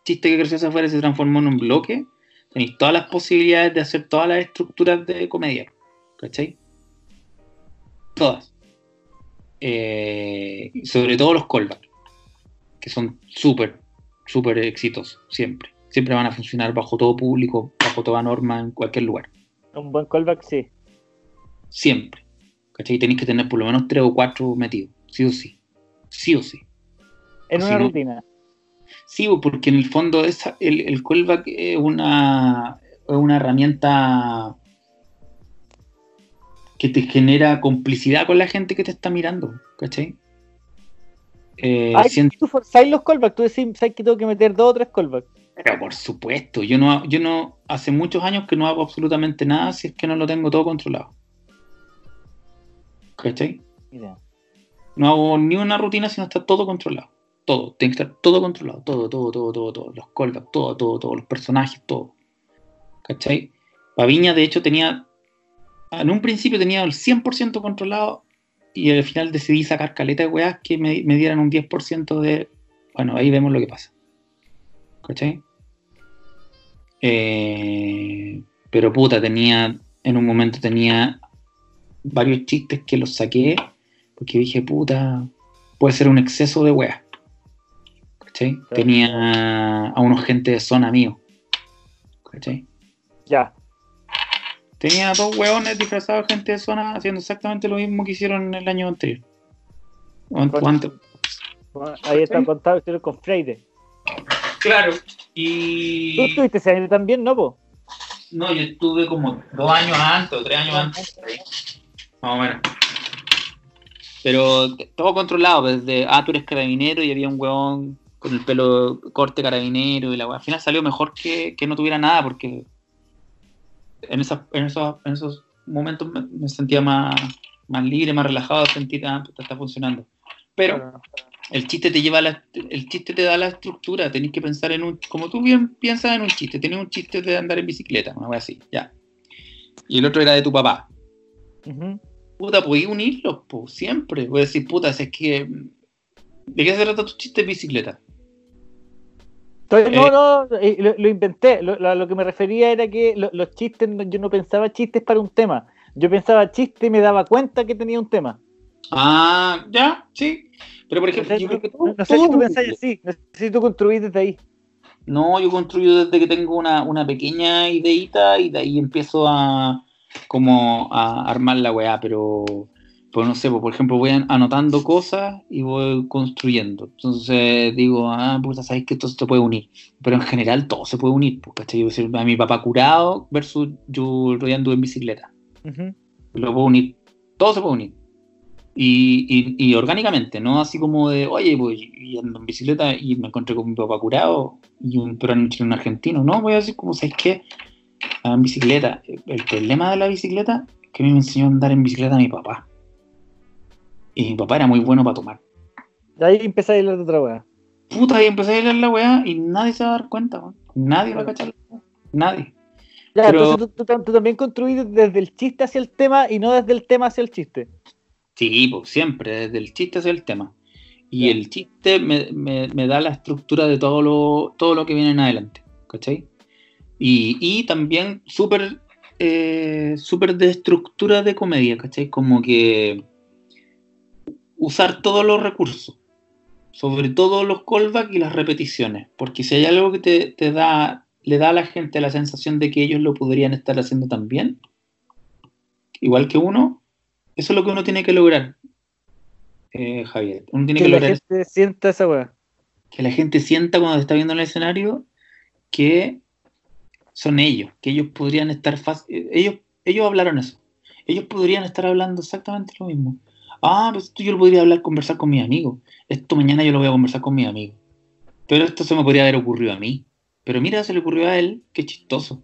chiste que creció hacia afuera y se transformó en un bloque, tenéis todas las posibilidades de hacer todas las estructuras de comedia. ¿Cachai? Todas. Eh, sobre todo los callbacks, que son súper, súper exitosos, siempre. Siempre van a funcionar bajo todo público, bajo toda norma, en cualquier lugar.
Un buen callback, sí.
Siempre. ¿Cachai? Tenéis que tener por lo menos tres o cuatro metidos, sí o sí. Sí o sí.
En una rutina.
Sí, porque en el fondo esa- el, el callback es una, es una herramienta que te genera complicidad con la gente que te está mirando, ¿cachai? Eh,
Ay,
siento-
tú forzáis los callbacks, tú decís, sabes que tengo que meter dos o tres callbacks.
pero por supuesto, yo no, yo no, hace muchos años que no hago absolutamente nada si es que no lo tengo todo controlado. ¿Cachai?
Mira.
No hago ni una rutina si no está todo controlado. Todo, tiene que estar todo controlado. Todo, todo, todo, todo, todo. Los callbacks, todo, todo, todo. Los personajes, todo. ¿Cachai? Paviña, de hecho, tenía. En un principio tenía el 100% controlado y al final decidí sacar caleta de weas que me, me dieran un 10% de. Bueno, ahí vemos lo que pasa. ¿Cachai? Eh, pero puta, tenía. En un momento tenía varios chistes que los saqué porque dije, puta, puede ser un exceso de weas. ¿Cachai? Tenía a unos gente de zona mío. ¿Cachai?
Ya.
Tenía dos weones disfrazados de gente de zona haciendo exactamente lo mismo que hicieron el año anterior.
Bueno, ahí está contado historia con Freire.
Claro.
Tú
Y.
estuviste ese año también, ¿no, po?
No, yo estuve como dos años antes o tres años antes. Más o menos. Pero todo controlado, desde, ah, tú eres carabinero y había un weón con el pelo corte carabinero y la weá. Al final salió mejor que, que no tuviera nada porque en, esas, en, esos, en esos momentos me, me sentía más, más libre, más relajado, sentir, ah, está funcionando. Pero el chiste te lleva a la, el chiste te da la estructura, tenés que pensar en un, como tú bien piensas en un chiste, tenés un chiste de andar en bicicleta, una wea así, ya. Y el otro era de tu papá. Puta, podías unirlos, pues, siempre. Voy a decir, puta, si es que. ¿De qué se trata tu chiste de bicicleta?
Entonces,
Eh.
no, no, eh, lo, lo inventé. Lo, lo- a lo que me refería era que lo- los chistes, no- yo no pensaba chistes para un tema. Yo pensaba chiste y me daba cuenta que tenía un tema.
Ah, ya, sí. Pero por
No
ejemplo,
sé,
yo creo que
no- no sé si tú pensáis así, no sé si tú construís desde ahí.
No, yo construyo desde que tengo una, una pequeña ideita y de ahí empiezo a como a armar la weá, pero pues no sé, pues, por ejemplo voy an- anotando cosas y voy construyendo. Entonces digo, ah, puta, sabes que esto se puede unir. Pero en general todo se puede unir, pues, ¿cachai? Yo decir, a mi papá curado versus yo rodeando en bicicleta. Lo puedo unir. Todo se puede unir. Y, y- y orgánicamente, no así como de, oye, pues y ando en bicicleta y me encontré con mi papá curado y un peruano un argentino. No, voy a decir como, ¿sabes qué? Ah, En bicicleta. El problema de la bicicleta es que a mí me enseñó a andar en bicicleta mi papá. Y mi papá era muy bueno para tomar.
Y ahí empecé a hablar de otra weá.
Puta, ahí empecé a leer la weá y nadie se va a dar cuenta, weón. Nadie va a cachar la weá. Nadie.
Ya,
Pero-
entonces tú, tú- tú también construís desde el chiste hacia el tema y no desde el tema hacia el chiste.
Sí, pues siempre, desde el chiste hacia el tema. Y el chiste me, me- me da la estructura de todo lo, todo lo que viene en adelante, ¿cachai? Y, y también súper eh, súper de estructura de comedia, ¿cachai? Como que usar todos los recursos, sobre todo los callbacks y las repeticiones, porque si hay algo que te, te da, le da a la gente la sensación de que ellos lo podrían estar haciendo también, igual que uno, eso es lo que uno tiene que lograr, eh, Javier. Uno tiene que,
Que la gente sienta esa weá.
que la gente sienta cuando está viendo en el escenario que son ellos, que ellos podrían estar fácil. Ellos, ellos hablaron eso. Ellos podrían estar hablando exactamente lo mismo. Ah, pues esto yo lo podría hablar, conversar con mis amigos. Esto mañana yo lo voy a conversar con mis amigos. Pero esto se me podría haber ocurrido a mí. Pero mira, se le ocurrió a él, qué chistoso.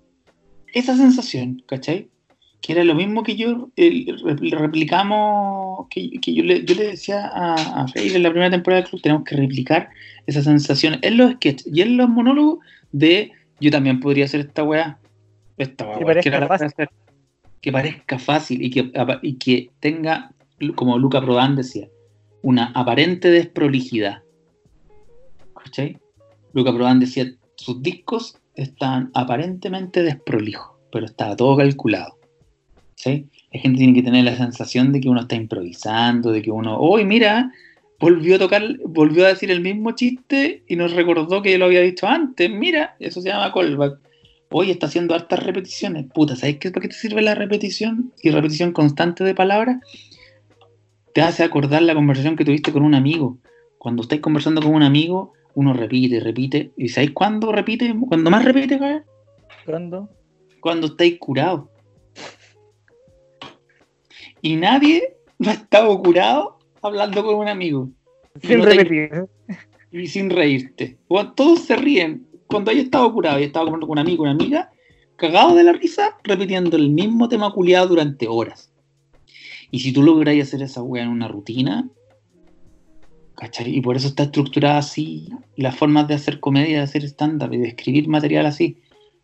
Esa sensación, ¿cachai? Que era lo mismo que yo eh, re- replicamos, que, que yo, le, yo le decía a, a Freire en la primera temporada del club, tenemos que replicar esa sensación en los sketches y en los monólogos de yo también podría hacer esta weá. Esta weá,
Que parezca fácil.
Que parezca fácil y que, y que tenga, como Luca Prodan decía, una aparente desprolijidad. ¿Cachai? Luca Prodan decía, sus discos están aparentemente desprolijos, pero estaba todo calculado. ¿Sí? La gente tiene que tener la sensación de que uno está improvisando, de que uno, hoy mira, volvió a tocar, volvió a decir el mismo chiste y nos recordó que lo había dicho antes. Mira, eso se llama callback. Hoy está haciendo hartas repeticiones. Puta, ¿sabes qué, para qué te sirve la repetición? Y repetición constante de palabras te hace acordar la conversación que tuviste con un amigo. Cuando estáis conversando con un amigo, uno repite, repite. ¿Y sabéis cuándo repite? Cuando más repite, Gabriel?
¿Cuándo?
Cuando estáis curados. Y nadie no ha estado curado hablando con un amigo.
Sin
no te-
repetir.
y sin reírte. Cuando todos se ríen. Cuando haya estado curado y estado con un amigo, una amiga, cagado de la risa, repitiendo el mismo tema culiado durante horas. Y si tú logras hacer esa wea en una rutina, ¿cachai? Y por eso está estructurada así las formas de hacer comedia, de hacer stand-up y de escribir material así.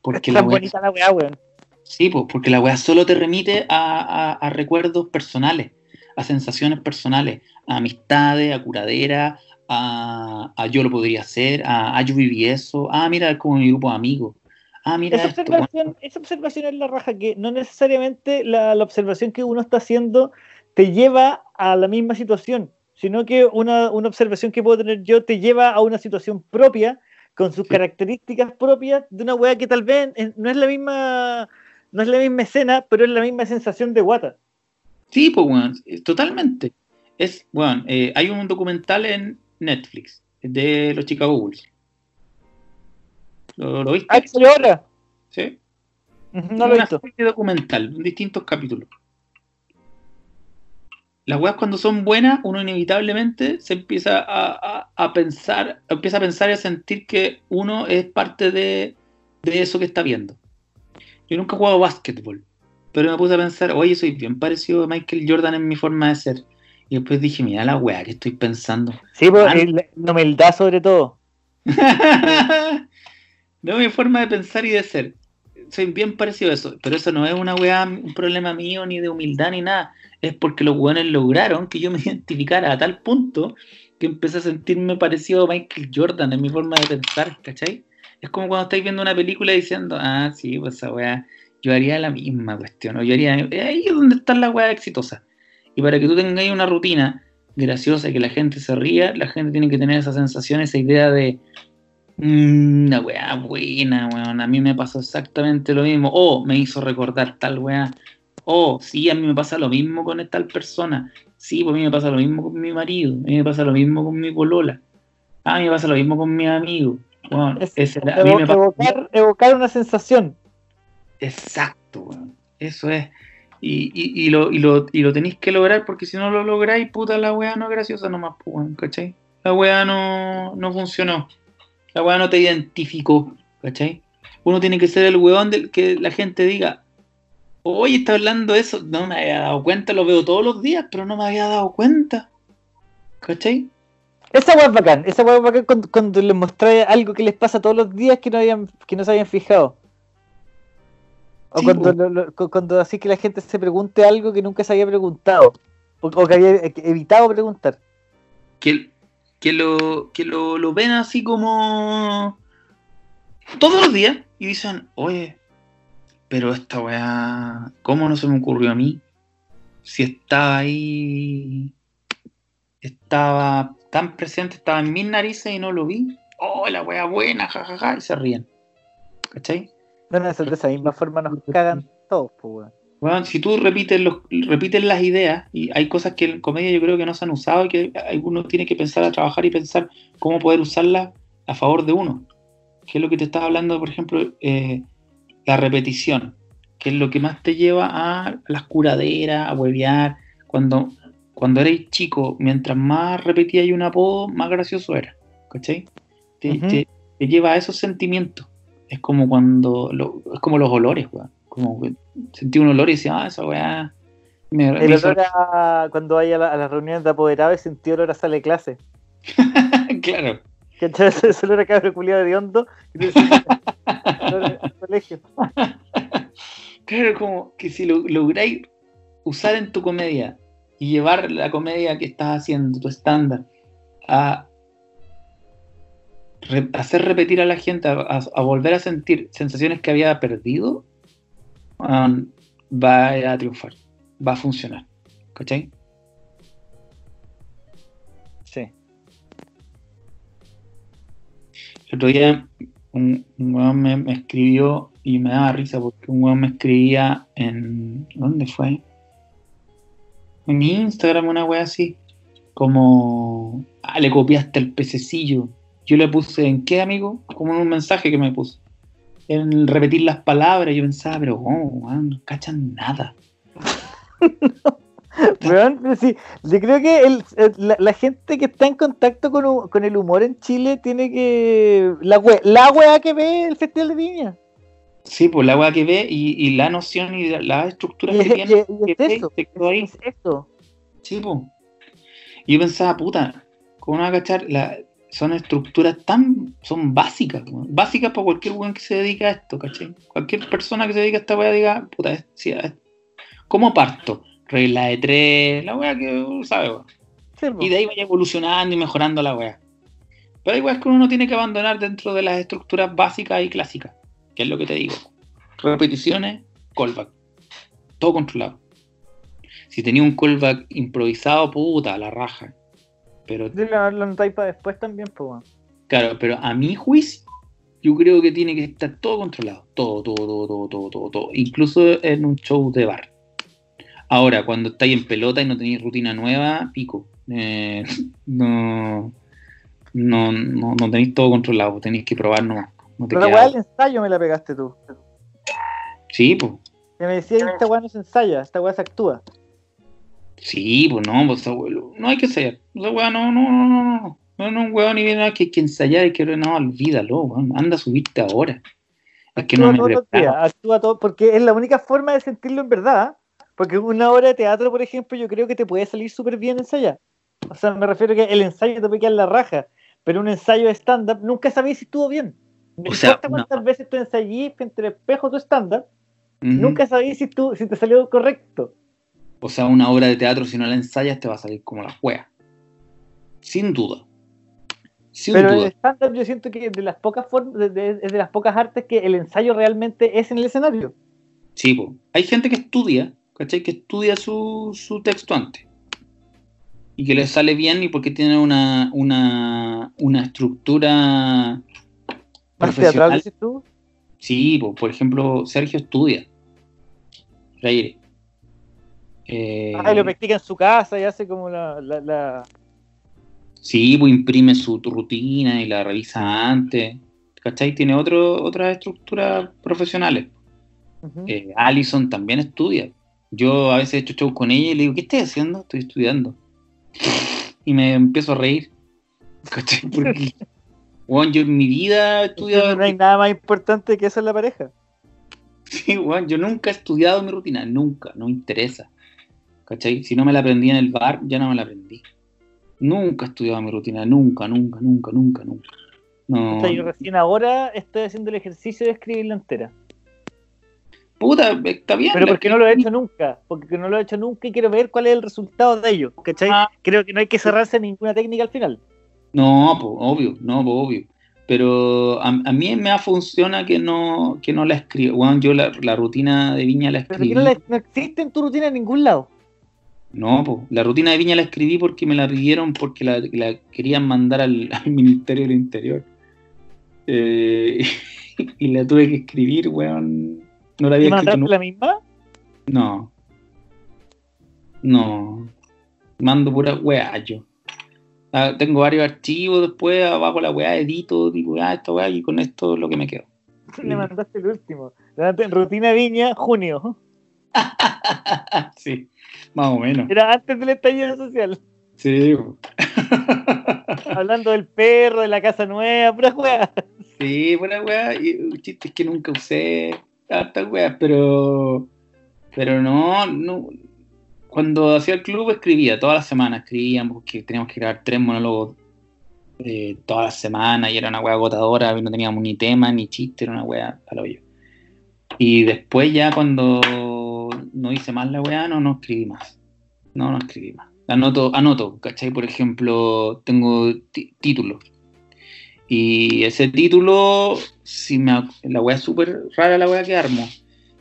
Porque la wea-
bonita la weá, weón.
Sí, pues, porque la weá solo te remite a, a- a recuerdos personales, a sensaciones personales, a amistades, a curadera, a, a yo lo podría hacer, a, a yo viví eso, ah, mira, es como mi grupo de amigos, ah, mira
Esa
esto,
observación, esa observación es la raja, que no necesariamente la, la observación que uno está haciendo te lleva a la misma situación, sino que una, una observación que puedo tener yo te lleva a una situación propia, con sus
Sí.
características propias, de una weá que tal vez no es la misma, no es la misma escena, pero es la misma sensación de guata.
Sí, pues, weón, eh, totalmente. Es, weón, eh, hay un documental en Netflix de los Chicago Bulls. ¿Lo, lo viste?
Ah, salió ahora.
Sí.
No lo he
una
visto.
serie documental, en distintos capítulos. Las weas cuando son buenas, uno inevitablemente se empieza a, a- a pensar, empieza a pensar y a sentir que uno es parte de, de eso que está viendo. Yo nunca he jugado básquetbol, pero me puse a pensar, oye, soy bien parecido a Michael Jordan en mi forma de ser. Y después dije, mira la wea que estoy pensando.
Sí, pues,
Ah,
la humildad sobre todo.
no, mi forma de pensar y de ser. Soy bien parecido a eso, pero eso no es una weá, un problema mío, ni de humildad, ni nada. Es porque los weones lograron que yo me identificara a tal punto que empecé a sentirme parecido a Michael Jordan en mi forma de pensar, ¿cachai? Es como cuando estáis viendo una película diciendo, ah, sí, pues esa weá, yo haría la misma cuestión, o yo haría, ahí es donde está la weá exitosa. Y para que tú tengáis una rutina graciosa y que la gente se ría, la gente tiene que tener esa sensación, esa idea de, "Mm, una weá buena, weón, a mí me pasó exactamente lo mismo, o me hizo recordar tal weá, o sí, a mí me pasa lo mismo con tal persona, sí, pues a mí me pasa lo mismo con mi marido, a mí me pasa lo mismo con mi polola, a mí me pasa lo mismo con mi amigo, weón,
Es-
ese- a mí me pasa-
evocar, evocar una sensación.
Exacto, weón. Eso es. Y, y, y lo, y, lo, y lo tenéis que lograr porque si no lo lográis, puta, la weá no es graciosa nomás, pues, weón, ¿cachai? La weá no, no funcionó. La weá no te identificó, ¿cachai? Uno tiene que ser el weón del que la gente diga, oye, está hablando eso. No me había dado cuenta, lo veo todos los días, pero no me había dado cuenta. ¿Cachai?
Esa weá es bacán, esa weá es bacán cuando, cuando les mostráis algo que les pasa todos los días que no habían, que no se habían fijado. O
Sí,
cuando, lo- lo- cuando así que la gente se pregunte algo que nunca se había preguntado. O, o que había evitado preguntar.
que, que, lo, que lo, lo ven así como todos los días y dicen, oye, pero esta weá, ¿cómo no se me ocurrió a mí? Si estaba ahí, estaba tan presente, estaba en mis narices y no lo vi. Oh, la weá buena, jajaja, y se ríen. ¿Cachai?
Bueno, de esa misma forma nos cagan todos, pues weón.
Bueno, si tú repites, los, repites las ideas, y hay cosas que en comedia yo creo que no se han usado y que uno tiene que pensar a trabajar y pensar cómo poder usarlas a favor de uno. Que es lo que te estaba hablando, por ejemplo, eh, la repetición, que es lo que más te lleva a las curaderas, a huevear. Cuando, cuando eres chico, mientras más repetías un apodo, más gracioso era. ¿Cachai? Te,
Ujú.
te- te lleva a esos sentimientos. Es como cuando, lo- es como los olores, weón. Como sentí un olor y decía, ah, esa weá. Me, me
El
hizo-
olor a cuando vaya a, la- a las reuniones de apoderados y sentí olor a sala de clase.
claro.
¿Cachai? Ese ese olor a cabro culiado de hondo. Colegio.
Claro, como que si lo lográis usar en tu comedia y llevar la comedia que estás haciendo, tu estándar, a re- hacer repetir a la gente, a, a- a volver a sentir sensaciones que había perdido, um, va a triunfar, va a funcionar. ¿Cachai?
Sí.
El otro día un, un weón me, me escribió y me daba risa porque un weón me escribía en. ¿Dónde fue? En Instagram, una wea así. Como. Ah, le copiaste el pececillo. Yo le puse en qué, amigo? Como en un mensaje que me puso. En repetir las palabras. Yo pensaba, pero, oh, no cachan nada.
Pero sí, yo creo que el- la, la gente que está en contacto con, con el humor en Chile tiene que. La, we, la weá que ve el Festival de Viña.
Sí, pues la wea que ve y, y la noción y la- las estructuras
Y
que tiene.
y- y
que
es eso.
se quedó ahí.
Es eso.
Sí, po. Y yo pensaba, puta, ¿cómo no va a cachar? La- son estructuras tan. son básicas, básicas para cualquier weón que se dedique a esto, ¿cachai? Cualquier persona que se dedique a esta weá diga, puta, es, sí, es- ¿cómo parto? Regla de tres, la weá que sabe, weón.
Sí.
Y de ahí vaya evolucionando y mejorando la weá. Pero hay weas que uno no tiene que abandonar dentro de las estructuras básicas y clásicas, que es lo que te digo. Repeticiones, callback. Todo controlado. Si tenía un callback improvisado, puta, la raja. Pero
Sí, Lo, lo notáis para después también, pues.
Claro, pero a mi juicio, yo creo que tiene que estar todo controlado. Todo, todo, todo, todo, todo, todo, todo. Incluso en un show de bar. Ahora, cuando estáis en pelota y no tenéis rutina nueva, pico. Eh, no, no, no, no tenéis todo controlado, tenéis que probar nomás. No te
Pero la weá del ensayo me la pegaste tú.
Sí, pues.
Me decía esta weá no se ensaya, esta weá se actúa.
Sí, pues no, pues abuelo, no hay que ensayar. No, no, no, no, no. No, no, weón, ni viene nada que que ensayar y que no, olvídalo, weón. Anda a subirte ahora. Es que no
Actúa
me
todos días, actúa todo, porque es la única forma de sentirlo en verdad. Porque una obra de teatro, por ejemplo, yo creo que te puede salir súper bien ensayar. O sea, me refiero a que el ensayo te puede quedar la raja, pero un ensayo de stand-up nunca sabéis si estuvo bien. No
O sea,
importa cuántas veces tú ensayís al espejo tu stand-up,
Ujú.
nunca sabéis si, tú, si te salió correcto.
O sea, una obra de teatro, si no la ensayas, te va a salir como la juega. Sin duda. Sin
pero el
duda.
stand-up yo siento que es de las pocas formas, de- de- es de las pocas artes que el ensayo realmente es en el escenario.
Sí, po. Hay gente que estudia, ¿cachai? Que estudia su, su texto antes. Y que le sale bien y porque tiene una, una, una estructura
Más teatral,
profesional.
dices tú.
Sí, po. por ejemplo, Sergio estudia. Freire. Eh,
Ah, y lo practica en su casa y hace como la, la, la-
Sí, pues imprime su rutina y la revisa antes. ¿Cachai? Tiene otro, otras estructuras profesionales. Eh, Allison también estudia. Yo a veces he hecho shows con ella y le digo, ¿qué estás haciendo? Estoy estudiando. Y me empiezo a reír. ¿Cachai? Porque, weón, yo en mi vida he estudiado.
no hay nada más importante que en la pareja.
Sí, weón, yo nunca he estudiado mi rutina, nunca, no me interesa. ¿Cachai? Si no me la aprendí en el bar, ya no me la aprendí. Nunca he estudiado mi rutina, nunca, nunca, nunca, nunca, nunca. No.
O sea, yo recién ahora estoy haciendo el ejercicio de escribirla entera.
Puta, está bien.
Pero porque no lo he hecho nunca. Porque no lo he hecho nunca y quiero ver cuál es el resultado de ello. ¿Cachai?
Ah.
Creo que no hay que cerrarse ninguna técnica al final.
No, pues, obvio, no, pues, obvio. Pero a, a mí me funciona que no, que no la escribo. Bueno, yo la, la rutina de Viña la
Pero
escribí.
que no, la- no existe en tu rutina en ningún lado.
No, pues, la rutina de Viña la escribí porque me la pidieron porque la, la querían mandar al, al Ministerio del Interior. Eh, y la tuve que escribir, weón. No la
¿Y
había escrito
mandaste
nunca.
la misma?
No. No. Mando pura weá yo. Ah, tengo varios archivos, después abajo la weá edito, digo, ah, esta weá, y con esto es lo que me quedo.
Le mandaste el último. Rutina viña, junio.
sí, más o menos.
Era antes del estallido social.
Sí,
Hablando del perro, de la casa nueva, pura juega.
sí, buena weá. Y un chiste es que nunca usé hartas weas, pero. Pero no, no. Cuando hacía el club escribía, todas las semanas escribíamos porque teníamos que grabar tres monólogos eh, todas las semanas y era una wea agotadora, no teníamos ni tema ni chiste, era una wea al hoyo. Y después ya cuando no hice más la wea, no, no escribí más. No, no escribí más. Anoto, anoto, ¿cachai? Por ejemplo, tengo títulos. Y ese título, si me, la wea es súper rara la wea que armo.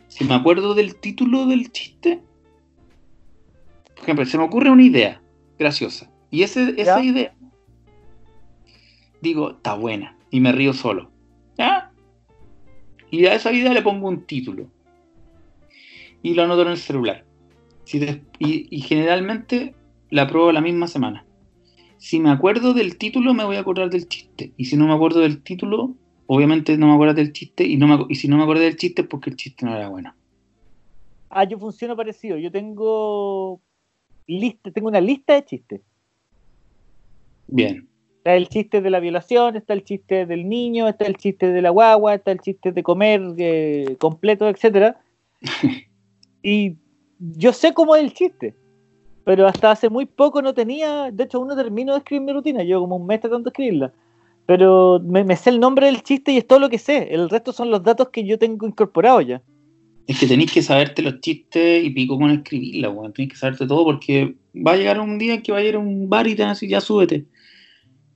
Si me acuerdo del título del chiste, por ejemplo, se me ocurre una idea graciosa. Y ese, esa
¿Ya?
idea, digo, está buena. Y me río solo. ¿Ya? Y a esa idea le pongo un título. Y lo anoto en el celular. Si y, y generalmente la pruebo la misma semana. Si me acuerdo del título, me voy a acordar del chiste. Y si no me acuerdo del título, obviamente no me acuerdo del chiste. Y, no me, y si no me acuerdo del chiste, es porque el chiste no era bueno.
Ah, yo funciono parecido. Yo tengo lista, tengo una lista de chistes.
Bien.
Está el chiste de la violación, está el chiste del niño, está el chiste de la guagua, está el chiste de comer eh, completo, etcétera. y yo sé cómo es el chiste, pero hasta hace muy poco no tenía. De hecho, aún no termino de escribir mi rutina, yo como un mes tratando de escribirla. Pero me, me sé el nombre del chiste y es todo lo que sé. El resto son los datos que yo tengo incorporados ya.
Es que tenéis que saberte los chistes y pico con escribirla, weón. Tenéis que saberte todo porque va a llegar un día en que va a ir a un bar y te van a decir, ya súbete.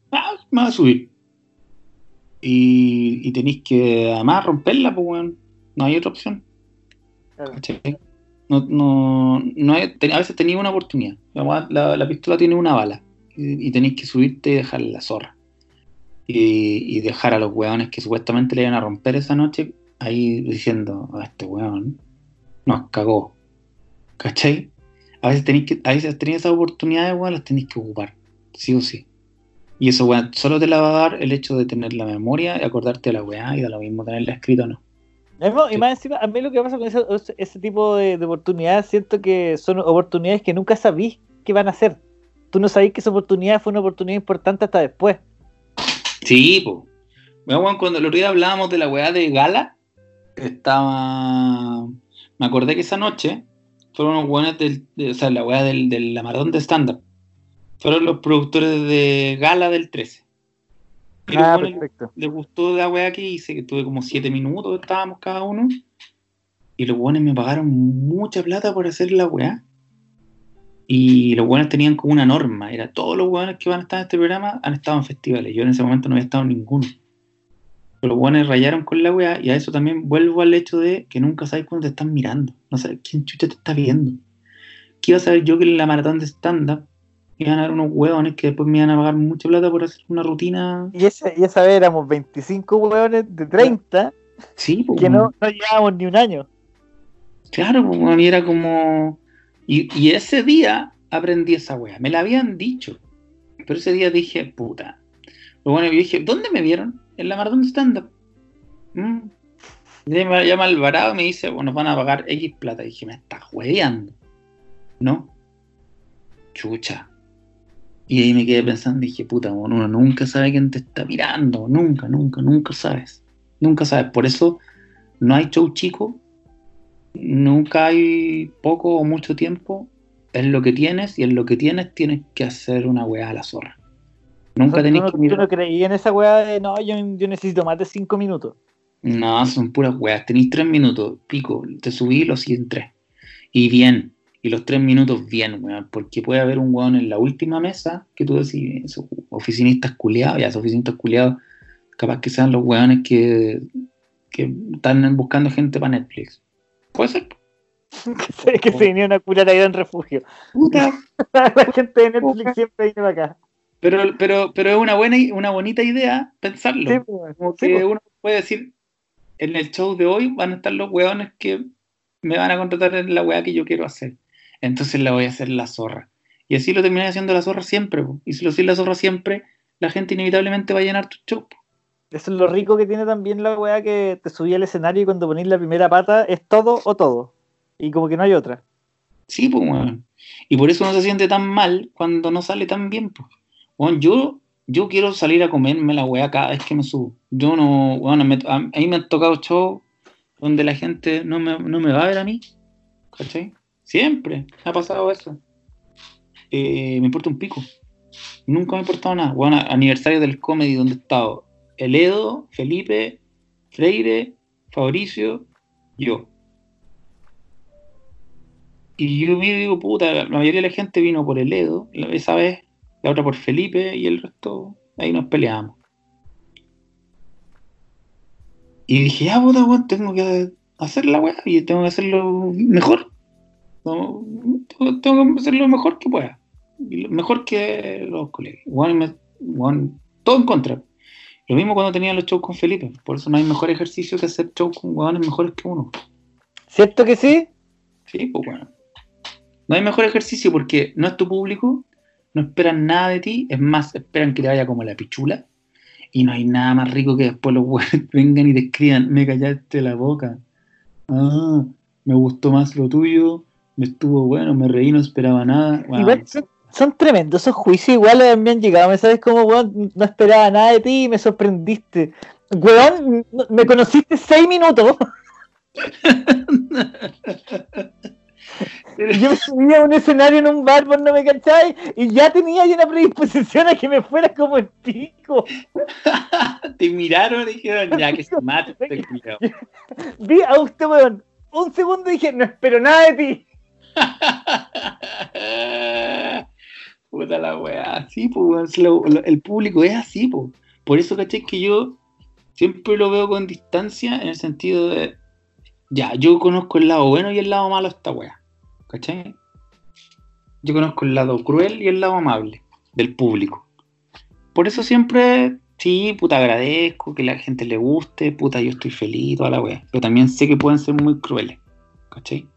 Ah, me va a subir. Y, y tenéis que además romperla, pues, weón. No hay otra opción.
Claro.
¿cachai? No, no, no hay- a veces tenéis una oportunidad. La, pistola tiene una bala. Y, y tenéis que subirte y dejar la zorra. Y, dejar a los weones que supuestamente le iban a romper esa noche ahí diciendo, a este weón nos cagó. ¿Cachai? A veces tenéis que, a veces tenéis esas oportunidades, weón, las tenéis que ocupar. Sí o sí. Y eso, weón, solo te la va a dar el hecho de tener la memoria y acordarte de la weá y da lo mismo tenerla escrita o no.
Y más encima, a mí lo que pasa con ese, ese tipo de, de oportunidades, siento que son oportunidades que nunca sabís que van a ser. Tú no sabís que esa oportunidad fue una oportunidad importante hasta después.
Sí, po. Weón, cuando el otro día hablábamos de la weá de Gala, estaba. Me acordé que esa noche fueron los weones del. de- o sea, la weá del, del la maratón de stand-up. Fueron los productores de Gala del 13. Los
Ah, perfecto.
les gustó la weá que hice, que tuve como 7 minutos, estábamos cada uno. Y los weones me pagaron mucha plata por hacer la weá. Y los weones tenían como una norma. Era todos los weones que van a estar en este programa han estado en festivales. Yo en ese momento no había estado en ninguno. Pero los weones rayaron con la weá. Y a eso también vuelvo al hecho de que nunca sabes cuándo te están mirando. No sabes quién chucha te está viendo. ¿Qué iba a saber yo que en la maratón de stand-up iban a haber unos hueones que después me iban a pagar mucha plata por hacer una rutina?
Y esa, y esa vez éramos 25 hueones de 30
Sí, pues,
que no, no llevábamos ni un año.
Claro, pues, weón, y era como. Y, y ese día aprendí esa wea. Me la habían dicho. Pero ese día dije, puta. Pero bueno, yo dije, ¿dónde me vieron? En la maratón de stand-up. Mm. Me llama Alvarado y me dice, bueno, nos van a pagar X plata. Y dije, me estás hueveando. ¿No? Chucha. Y ahí me quedé pensando y dije, puta, uno nunca sabe quién te está mirando. Nunca, nunca, nunca sabes. Nunca sabes. Por eso no hay show chico nunca hay poco o mucho tiempo es lo que tienes y en lo que tienes tienes que hacer una weá a la zorra. Nunca
¿Tú,
tenéis
no,
que
tú
mirar.
no creí en esa weá de no, yo, yo necesito más de 5 minutos.
No, son puras weas. Tenéis tres minutos, pico. Te subí los siguen tres. Y bien. Y los tres minutos bien, weón. Porque puede haber un weón en la última mesa que tú decís, esos oficinistas culiados, ya, esos oficinistas culiados, capaz que sean los weones que, que están buscando gente para Netflix. Puede ser.
que se, que se vinieron a curar ahí en refugio.
Puta.
La gente de Netflix siempre viene para acá.
Pero, pero, pero es una buena, una bonita idea pensarlo.
Sí, pues,
Como
sí,
que
pues.
uno puede decir, en el show de hoy van a estar los weones que me van a contratar en la weá que yo quiero hacer. Entonces la voy a hacer la zorra. Y así lo terminé haciendo la zorra siempre. po. Y si lo haces la zorra siempre, la gente inevitablemente va a llenar tu show. po.
Eso es lo rico que tiene también la weá que te subí al escenario y cuando ponís la primera pata es todo o todo. Y como que no hay otra.
Sí, pues, weón. Y por eso no se siente tan mal cuando no sale tan bien, pues. Weón, yo, yo quiero salir a comerme la weá cada vez que me subo. Yo no, weón, me- a mí me han tocado shows donde la gente no me, no me va a ver a mí. ¿Cachai? Siempre ha pasado eso. Eh, me importa un pico. Nunca me ha importado nada. Bueno, aniversario del comedy donde he estado el Edo, Felipe, Freire, Fabricio, yo. Y yo vi, digo, puta, la mayoría de la gente vino por el Edo, esa vez, la otra por Felipe y el resto, ahí nos peleamos. Y dije, ya, puta, weón, tengo que hacer la weá y tengo que hacerlo mejor. No, tengo, que hacerlo mejor que pueda. Lo- Mejor que los colegas. Todo en contra. Lo mismo cuando tenía los shows con Felipe. Por eso no hay mejor ejercicio que hacer shows con weones mejores que uno.
¿Cierto que sí?
Sí, pues bueno. No hay mejor ejercicio porque no es tu público, no esperan nada de ti, es más, esperan que te vaya como la pichula. Y no hay nada más rico que después los güeyes vengan y te escriban, me callaste la boca. Ah, me gustó más lo tuyo, estuvo bueno, me reí, no esperaba nada.
Igual son, son tremendos esos juicios, igual me han llegado, ¿me sabes cómo, weón? No esperaba nada de ti y me sorprendiste. Weón, me conociste seis minutos yo me subí a un escenario en un bar, vos no me cacháis, y ya tenía una predisposición a que me fuera como el pico.
te miraron y dijeron, ya que se mate este culiao".
Vi a usted, weón, un segundo y dije, no espero nada de ti.
Puta la weá, sí, weón, si lo- lo- el público es así. Por eso, caché, que yo siempre lo veo con distancia en el sentido de, ya, yo conozco el lado bueno y el lado malo de esta weá, ¿cachai? Yo conozco el lado cruel y el lado amable del público. Por eso siempre, sí, puta, agradezco que la gente le guste, puta, yo estoy feliz, toda la weá. Pero también sé que pueden ser muy crueles, ¿cachai?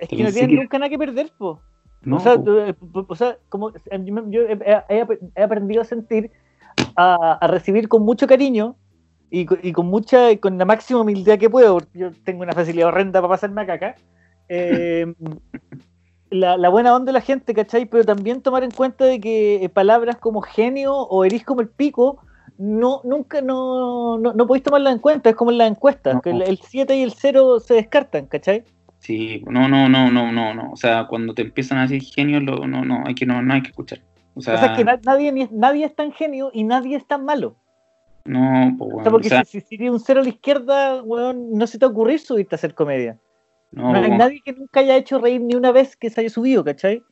Es que no tienen
que-
nunca nada que perder, po.
No,
o sea,
po.
eh, o sea, como eh, yo, he, aprendido a sentir, a, a recibir con mucho cariño y, y con mucha, con la máxima humildad que puedo, porque yo tengo una facilidad horrenda para pasarme a caca. eh, la, la buena onda de la gente, ¿cachai? Pero también tomar en cuenta de que eh, palabras como genio o eres como el pico, no, nunca, no, no, no podéis tomarlas en cuenta, es como en las encuestas,
No.
que el 7 y el 0 se descartan, ¿cachai?
Sí, no, no, no, no, no, no. O sea, cuando te empiezan a decir genios, lo- no, no, hay que, no, no hay que escuchar. O sea,
O sea, que na- nadie, ni- nadie es tan genio y nadie es tan malo.
no, pues,
O
bueno,
sea, porque
o sea,
si, si tienes un cero a la izquierda, weón, no se te ocurrir subirte a hacer comedia.
no,
No, hay
bueno,
nadie que nunca haya hecho reír ni una vez que se haya subido, ¿cachai?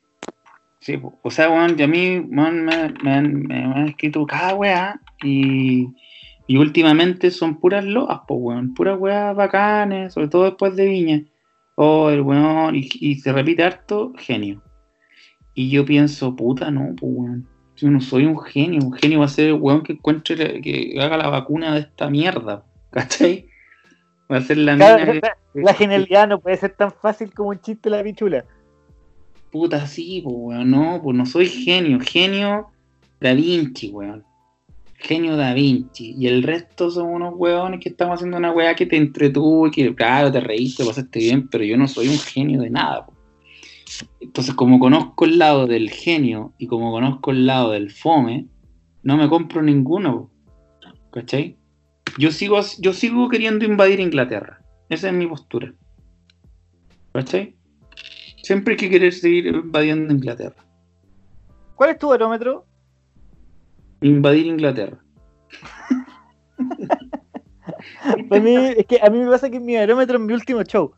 sí, o sea, bueno, y a mí weón, me, me han, me han escrito cada weá y, y últimamente son puras loas, pues, weón, puras weas bacanes, sobre todo después de Viña. Oh, el weón, y, y se repite harto, genio. Y yo pienso, puta, no, pues, weón. Yo no soy un genio, un genio va a ser el weón que encuentre, que haga la vacuna de esta mierda, ¿cachai? Va a ser la
Claro,
mina que-
la, la genialidad no puede ser tan fácil como un chiste de la pichula.
Puta, sí, pues, weón, no, pues no soy genio, genio Da Vinci, weón. Genio Da Vinci. Y el resto son unos weones que estamos haciendo una weá que te entretuvo y que, claro, te reíste, pasaste bien, pero yo no soy un genio de nada. Entonces, como conozco el lado del genio y como conozco el lado del fome, no me compro ninguno, po. ¿cachai? Yo sigo, yo sigo queriendo invadir Inglaterra. Esa es mi postura. ¿Cachai? Siempre hay que querer seguir invadiendo Inglaterra.
¿Cuál es tu barómetro?
Invadir Inglaterra.
Para mí, es que a mí me pasa que mi barómetro es mi último show.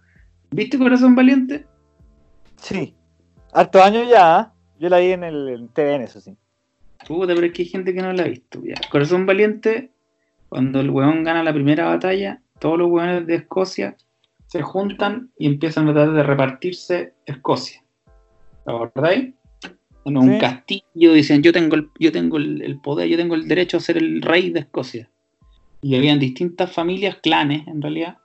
¿Viste Corazón Valiente?
Sí. Hartos años ya, ¿ah? yo la vi en el en TVN, eso sí.
Puta, pero es que hay gente que no la ha visto. ya. Corazón Valiente, cuando el weón gana la primera batalla, todos los weones de Escocia se juntan y empiezan a tratar de repartirse Escocia. ¿La acordáis? En un
Sí.
castillo dicen, yo tengo, el, yo tengo el, el poder, yo tengo el derecho a ser el rey de Escocia. Y habían distintas familias, clanes en realidad,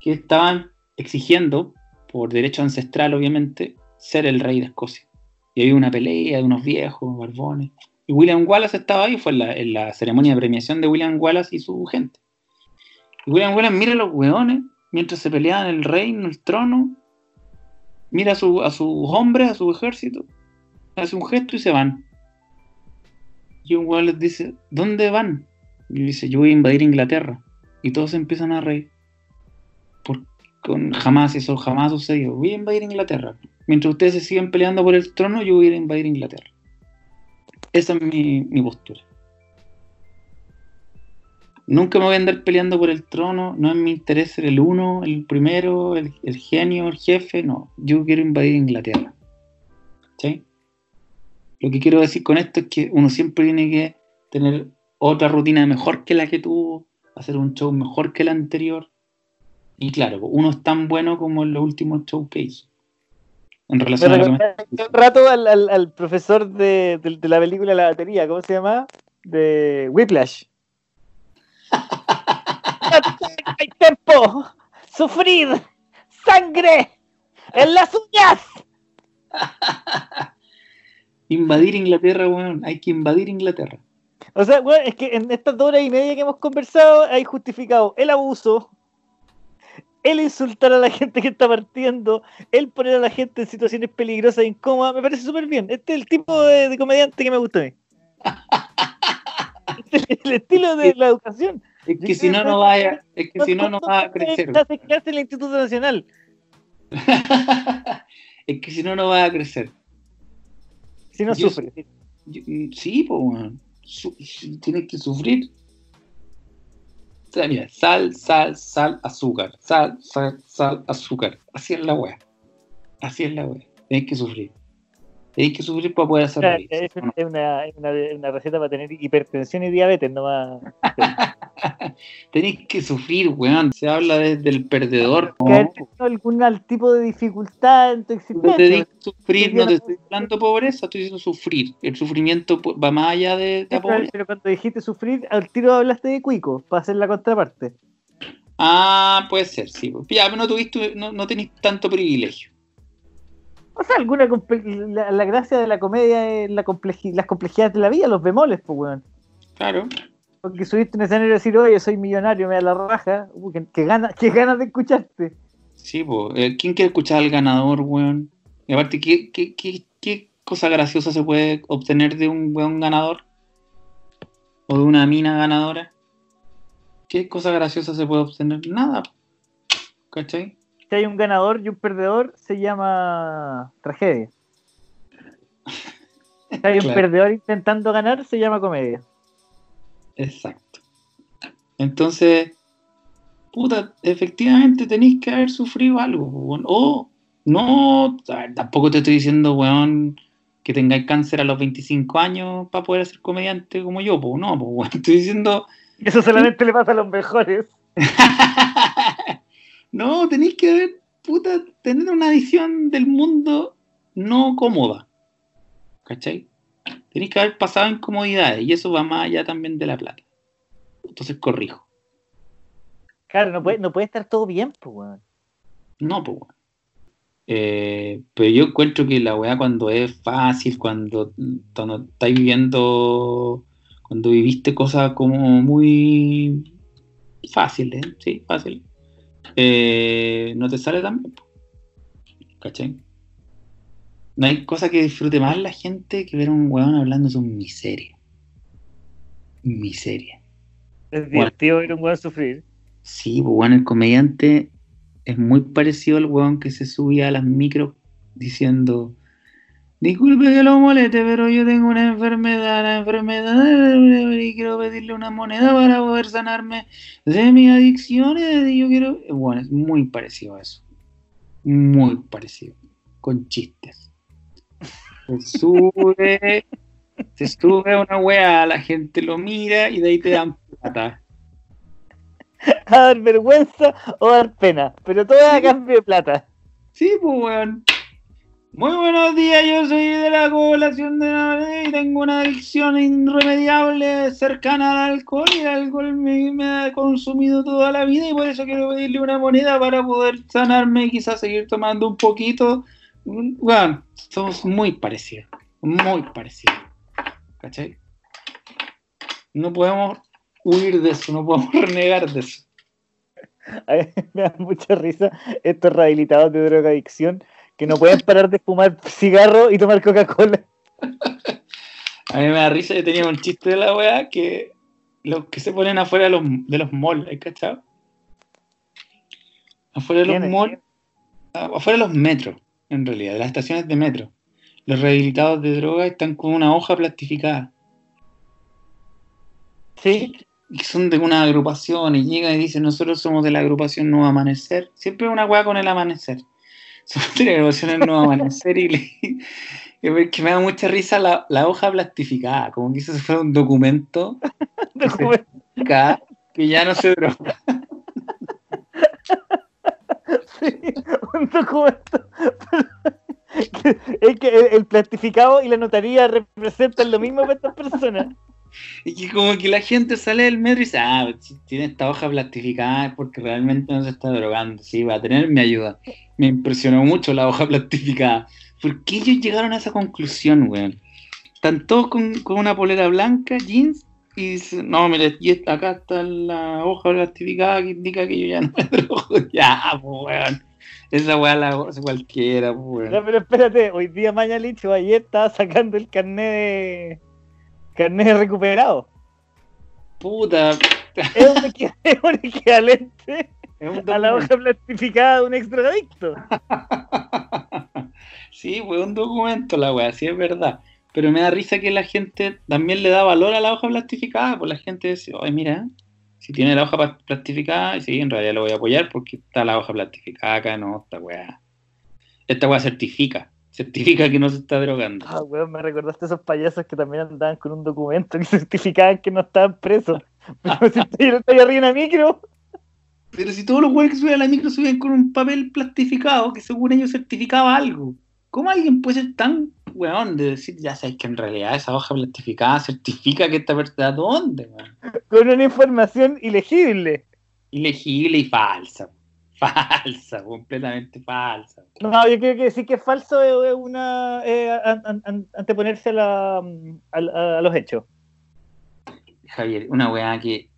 que estaban exigiendo, por derecho ancestral obviamente, ser el rey de Escocia. Y había una pelea de unos viejos, barbones. Y William Wallace estaba ahí, fue en la, en la ceremonia de premiación de William Wallace y su gente. Y William Wallace mira a los weones mientras se peleaban el reino, el trono. Mira a, su- a sus hombres, a su ejército. Hace un gesto y se van. Y un weón les dice, ¿dónde van? Y dice, yo voy a invadir Inglaterra. Y todos empiezan a reír. Por, con, jamás, eso jamás sucedió. Voy a invadir Inglaterra. Mientras ustedes se siguen peleando por el trono, yo voy a invadir Inglaterra. Esa es mi, mi postura. Nunca me voy a andar peleando por el trono, no es mi interés ser el uno, el primero, el, el genio, el jefe, no. Yo quiero invadir Inglaterra. ¿Sí? Lo que quiero decir con esto es que uno siempre tiene que tener otra rutina mejor que la que tuvo, hacer un show mejor que el anterior. Y claro, uno es tan bueno como en los últimos shows que hizo. En relación a lo que
un rato al, al- al profesor de, de- de la película La batería, ¿cómo se llama? De Whiplash. ¡Hay tiempo! ¡Sufrir! ¡Sangre! ¡En las uñas!
Invadir Inglaterra, weón. Hay que invadir Inglaterra.
O sea, bueno, es que en estas dos horas y media que hemos conversado hay justificado el abuso, el insultar a la gente que está partiendo, el poner a la gente en situaciones peligrosas e incómodas. Me parece súper bien. Este es el tipo de, de comediante que me gusta a mí. Este es el estilo de la educación.
Es que
Yo
si no, no vaya, es que si no, no va a crecer.
Hace clase en el Instituto Nacional.
es que si no, no va a crecer.
Si no
Yo-
sufre.
Yo- sí, pues. Su- su- tienes que sufrir. O sea, mira, sal, sal, sal, azúcar. Sal, sal, sal, azúcar. Así es la weá. Así es la weá. Tienes que sufrir. Tienes que sufrir para poder hacer reír.
Es, es una, es una- es una receta para tener hipertensión y diabetes, no más.
Tenés que sufrir, weón. Se habla desde el perdedor. ¿no?
algún al- tipo de dificultad en tu
No te
existencia.
digo sufrir, no te estoy hablando de pobreza, estoy diciendo sufrir. El sufrimiento va más allá de, de la pobreza.
pero cuando dijiste sufrir, al tiro hablaste de cuico, para hacer la contraparte.
Ah, puede ser, sí. Ya, no tuviste, no, no tenés tanto privilegio.
O sea, alguna la, la gracia de la comedia es la las complejidades de la vida, los bemoles, pues, weón.
Claro.
Porque subiste un escenario y decir, oye, soy millonario, me da la raja. Uh, que, que ganas de escucharte.
Sí, pues. ¿Quién quiere escuchar al ganador, weón? Y aparte, ¿qué, qué, qué, qué cosa graciosa se puede obtener de un weón ganador? ¿O de una mina ganadora? ¿Qué cosa graciosa se puede obtener? Nada. ¿Cachai?
Si hay un ganador y un perdedor, se llama tragedia. Si hay un perdedor intentando ganar, se llama comedia.
Exacto. Entonces, puta, efectivamente tenéis que haber sufrido algo. O no, tampoco te estoy diciendo, weón, que tengáis cáncer a los 25 años para poder ser comediante como yo, pues no, pues weón, estoy diciendo,
Eso solamente le pasa a los mejores.
no, tenéis que haber, puta, tener una visión del mundo no cómoda, ¿cachai? Tenéis que haber pasado incomodidades y eso va más allá también de la plata. Entonces corrijo.
Claro, no puede, no puede estar todo bien, pues, weón.
No, pues weón. Eh, pero yo encuentro que la weá cuando es fácil, cuando, cuando estáis viviendo, cuando viviste cosas como muy fáciles, sí, fácil, eh, no te sale tan bien. ¿Cachai? No hay cosa que disfrute más la gente que ver a un weón hablando de su miseria. Miseria.
Es divertido ver a un weón sufrir.
Sí, pues bueno, el comediante es muy parecido al weón que se subía a las micros diciendo, disculpe que lo moleste, pero yo tengo una enfermedad, la enfermedad, y quiero pedirle una moneda para poder sanarme de mis adicciones, y yo quiero... Bueno, es muy parecido a eso. Muy parecido. Con chistes. Se sube, se sube a una weá, la gente lo mira y de ahí te dan plata.
A dar vergüenza o dar pena, pero todo a cambio de plata.
Sí, pues, weón. Muy buenos días, yo soy de la población de la y tengo una adicción irremediable cercana al alcohol y el alcohol me, ha consumido toda la vida y por eso quiero pedirle una moneda para poder sanarme y quizás seguir tomando un poquito. Bueno, somos muy parecidos, muy parecidos. ¿Cachai? No podemos huir de eso, no podemos renegar de eso.
Me da mucha risa estos rehabilitados de drogadicción que no pueden parar de fumar cigarro y tomar Coca-Cola.
A mí me da risa, yo tenía un chiste de la weá que los que se ponen afuera de los, de los malls, ¿hay cachado? Afuera de los malls, ah, afuera de los metros, en realidad, de las estaciones de metro. Los rehabilitados de droga están con una hoja plastificada.
Sí,
y son de una agrupación y llegan y dicen nosotros somos de la agrupación Nuevo Amanecer. Siempre una weá con el amanecer. Agrupación El Nuevo Amanecer y, le- y que me da mucha risa la, la hoja plastificada, como que eso fuera un documento
documento.
que ya no se droga.
Sí, un documento. es que el, el plastificado y la notaría representan lo mismo para estas personas.
Y que como que la gente sale del metro y dice, ah, tiene esta hoja plastificada es porque realmente no se está drogando. Sí, va a tener mi ayuda. Me impresionó mucho la hoja plastificada. ¿Por qué ellos llegaron a esa conclusión, weón? Están todos con, con una polera blanca, jeans, y dicen, no, mire, y acá está la hoja plastificada que indica que yo ya no me drogo. Ya, pues, weón. Esa weá la cualquiera, pues, weón.
pero espérate, hoy día Mañalich o ayer estaba sacando el carnet de. Carnet recuperado.
Puta.
Es un, equi- es un equivalente a la hoja plastificada de un ex drogadicto.
sí, fue un documento la weá, sí es verdad. Pero me da risa que la gente también le da valor a la hoja plastificada, pues la gente dice, oye, mira, si tiene la hoja plastificada, y sí, en realidad lo voy a apoyar porque está la hoja plastificada acá, no, esta weá. Esta weá certifica, certifica que no se está drogando.
Ah, weón, me recordaste a esos payasos que también andaban con un documento que certificaban que no estaban presos. Pero si estoy, estoy arriba en la micro.
Pero si todos los weones que suben a la micro suben con un papel plastificado que según ellos certificaba algo. ¿Cómo alguien puede ser tan weón de decir, ya sabes que en realidad esa hoja plastificada certifica que esta verdad dónde, weón?
con una información ilegible.
Ilegible y falsa. Falsa, completamente falsa.
No, yo creo que sí que es falso es una eh, an- an- an- anteponerse a, la, a, a- a los hechos.
Javier, una weá que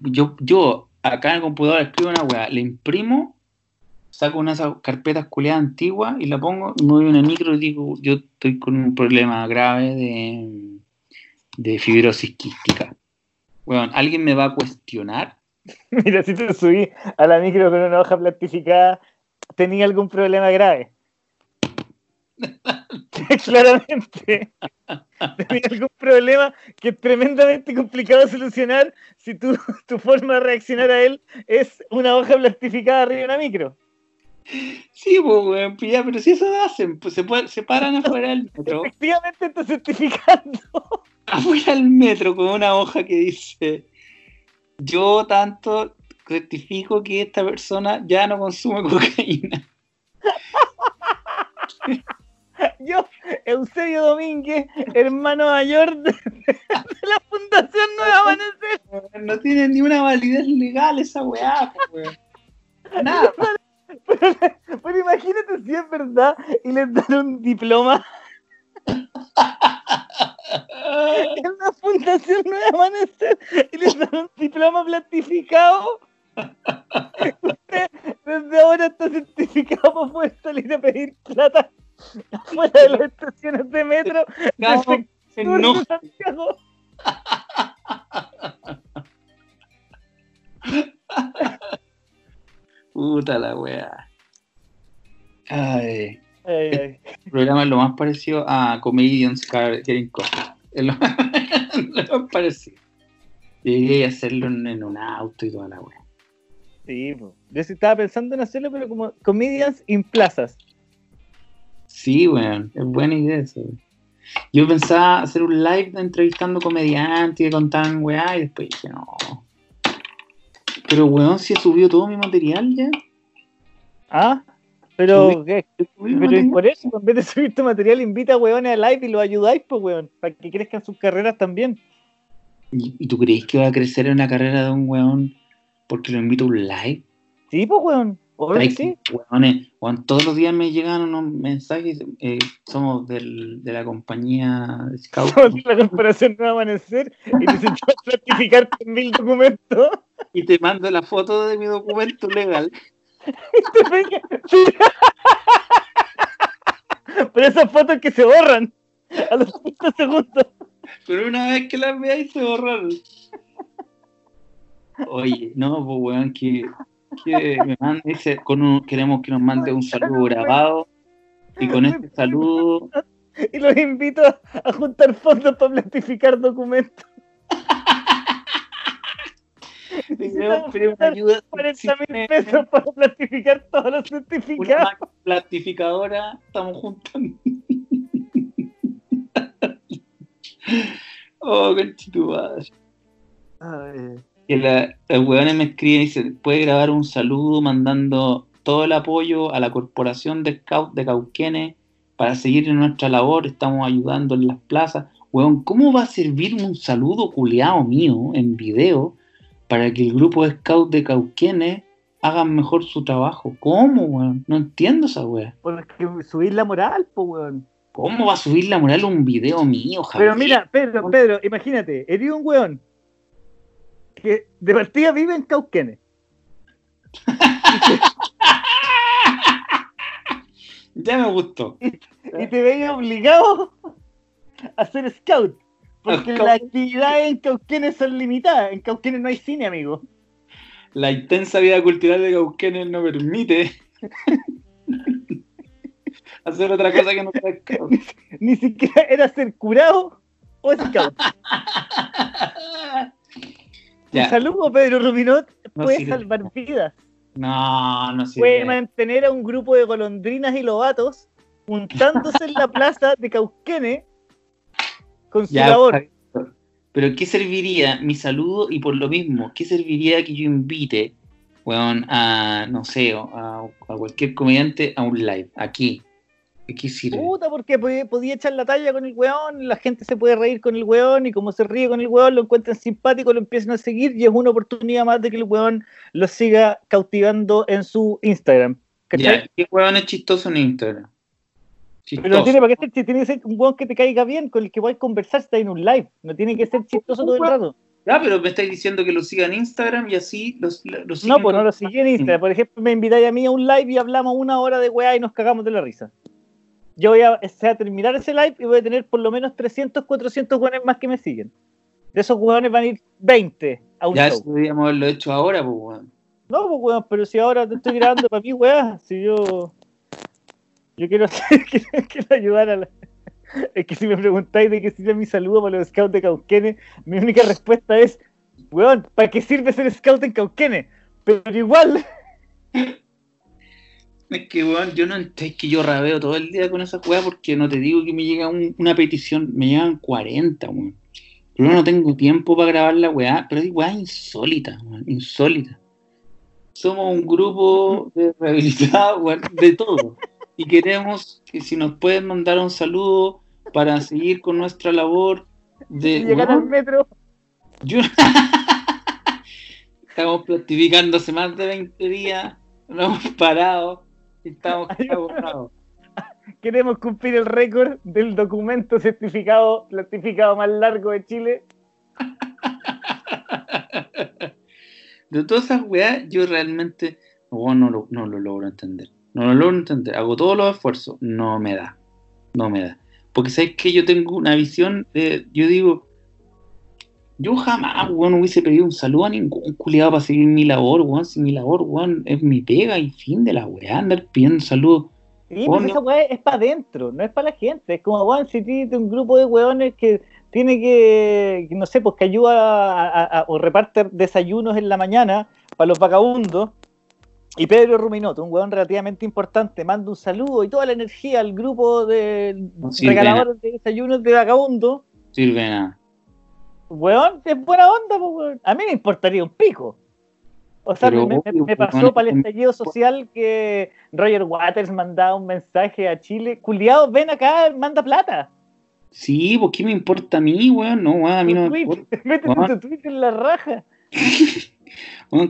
yo, yo acá en el computador escribo una weá, le imprimo, saco una de esas carpetas culeadas antiguas y la pongo, me voy a una micro y digo, yo estoy con un problema grave de, de fibrosis quística. Weón, ¿alguien me va a cuestionar?
Mira, si te subí a la micro con una hoja plastificada, tenía algún problema grave. Claramente. Tenía algún problema que es tremendamente complicado de solucionar si tu, tu forma de reaccionar a él es una hoja plastificada arriba de una micro.
Sí, pues, pues ya, pero si eso hacen, pues se, puede- se paran afuera del metro.
Efectivamente está certificando.
afuera del metro con una hoja que dice yo tanto certifico que esta persona ya no consume cocaína.
Yo, Eusebio Domínguez, hermano mayor de, la Fundación Nueva Amanecer.
No tiene ni una validez legal esa weá, weón. Nada.
Pero, pero imagínate si es verdad y les dan un diploma en la Fundación Nueva Amanecer y les dan un diploma plastificado. Usted desde ahora está certificado para poder salir a pedir plata afuera de las estaciones de metro
Cabo, se enoja.
Santiago.
Puta la weá. Ay. El programa es lo más parecido a Comedians Coffee. Es lo, lo más parecido. Llegué a hacerlo en, en un auto y toda la wea.
Sí, po. yo sí estaba pensando en hacerlo, pero como comedians in plazas.
Sí, weón, es buena idea eso. weón. Yo pensaba hacer un live entrevistando comediantes que contaban weá y después dije, no. Pero weón, si he subido todo mi material ya.
Ah, pero, ¿qué? Pero por eso, en vez de subir tu material, invita a weones a live y los ayudáis, pues weón, para que crezcan sus carreras también.
¿Y, tú crees que va a crecer en la carrera de un weón porque lo invito a un live?
Sí, pues weón, obvio sí.
weones, weón, todos los días me llegan unos mensajes. eh, somos del- de la compañía de Scout.
Somos la corporación no va a amanecer y necesitamos certificar mil documentos.
y te mando la foto de mi documento legal.
Sí. Pero esas fotos que se borran a los 5 segundos.
Pero una vez que las veáis se borraron. Oye, no, pues weón, que, que me mande, con un- queremos que nos mande un saludo grabado. Y con este saludo,
Y los invito a, juntar fondos para planificar documentos.
una ayuda.
40 mil pesos para planificar todos los
Una
certificados.
platificadora, estamos juntando. oh, conchitumadre. que la, los hueones me escriben y dicen, puede grabar un saludo mandando todo el apoyo a la corporación de Scout de Cauquenes para seguir en nuestra labor, estamos ayudando en las plazas. Hueón, ¿cómo va a servirme un saludo culeado mío en video para que el grupo de Scout de Cauquenes hagan mejor su trabajo? ¿Cómo, weón? No entiendo esa wea.
Porque subir la moral, pues, weón.
¿Cómo va a subir la moral un video mío, Javier?
Pero mira, Pedro, Pedro, imagínate, eres un weón que de partida vive en Cauquenes.
Ya me gustó.
y te veis obligado a ser scout. Porque
Scout.
las actividades en Cauquenes son limitadas. En Cauquenes no hay cine, amigo.
La intensa vida cultural de Cauquenes no permite hacer otra cosa que no sea scout.
Ni siquiera era ser curado o scout. Un
Ya,
saludo, Pedro Rubinot.
No
puede
sirve.
salvar vidas.
no, no sé.
Puede mantener a un grupo de golondrinas y lobatos juntándose en la plaza de Cauquenes con su
Ya,
labor.
Pero ¿qué serviría mi saludo? Y por lo mismo, ¿qué serviría que yo invite, weón, a, no sé, a, a cualquier comediante a un live, aquí? ¿De qué sirve?
Puta, porque podía, podía echar la talla con el weón, la gente se puede reír con el weón y como se ríe con el weón, lo encuentran simpático, lo empiezan a seguir y es una oportunidad más de que el weón lo siga cautivando en su Instagram. ¿Cachai?
Ya, ¿qué weón es chistoso en Instagram?
Pero no tiene para qué ser, tiene que ser un weón que te caiga bien, con el que puedas conversar si estás en un live. No tiene que ser chistoso todo el rato.
Ya, pero me estáis diciendo que lo siga en Instagram y así los, los
No,
siguen
pues no lo seguí en Instagram. Por ejemplo, me invitáis a mí a un live y hablamos una hora de weá y nos cagamos de la risa. Yo voy a, o sea, terminar ese live y voy a tener por lo menos 300, 400 weones más que me siguen. De esos weones van a ir 20 a un
Ya
show.
deberíamos haberlo hecho ahora, pues, weón.
No, pues weón, pero si ahora te estoy grabando para mí, weá, si yo. Yo quiero, ayudar a la. Es que si me preguntáis de qué sirve mi saludo para los scouts de Cauquenes, mi única respuesta es, weón, ¿para qué sirve ser scout en Cauquenes? Pero igual,
Es que, weón, yo no es que yo rabeo todo el día con esa weá porque no te digo que me llega un- una petición, me llegan 40, weón. Yo no tengo tiempo para grabar la weá, pero hay weá insólita, weón, insólita. Somos un grupo de rehabilitados, weón, de todo. Y queremos que si nos pueden mandar un saludo para seguir con nuestra labor de...
llegar al
weón,
metro.
yo- Estamos plastificando hace más de 20 días, no hemos parado, estamos agotados.
Queremos cumplir el récord del documento certificado, plastificado más largo de Chile.
De todas esas weas, yo realmente no, no, lo, no lo logro entender. No lo entender. Hago todos los esfuerzos. No me da. No me da. Porque sabes que yo tengo una visión de. Yo digo. Yo jamás, weón, hubiese pedido un saludo a ningún culiado para seguir mi labor, weón. Si mi labor, weón, es mi pega y fin de la weá. Andar pidiendo saludos.
Y
Vos
pues esa weá es para adentro, no es para la gente. Es como, weón, si tienes un grupo de weones que tiene que, que no sé, pues que ayuda a- a- a- o reparte desayunos en la mañana para los vagabundos. Y Pedro Ruminoto, un weón relativamente importante, manda un saludo y toda la energía al grupo de
sirve
regaladores de desayunos de
de nada.
Weón, es buena onda, pues, weón. A mí me importaría un pico. O sea,
Pero
me, me-
obvio,
me pasó para el
es-
estallido social que Roger Waters mandaba un mensaje a Chile. Culiados, ven acá, manda plata.
Sí, pues ¿qué me importa a mí, weón? No, weón, a mí no me importa.
Métete tu tweet en la raja.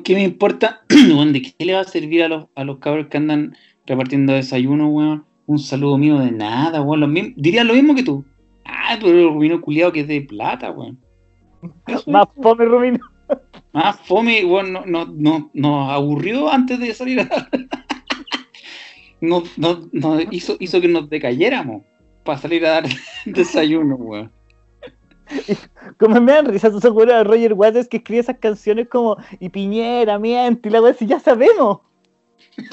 ¿qué me importa? Weón, ¿de qué le va a servir a los, a los cabros que andan repartiendo desayuno, weón? Un saludo mío de nada, weón. Lo mismo, diría lo mismo que tú. Ah, pero el rubino culiado que es de plata, weón.
Más fome, Rumino.
Más fome, weón, no, no, no, nos aburrió antes de salir a... nos, nos- nos hizo, hizo que nos decayéramos para salir a dar desayuno, weón.
Como me dan risa esos weones de Roger Waters que escribe esas canciones como Y Piñera, miente, y la weá, si ya sabemos.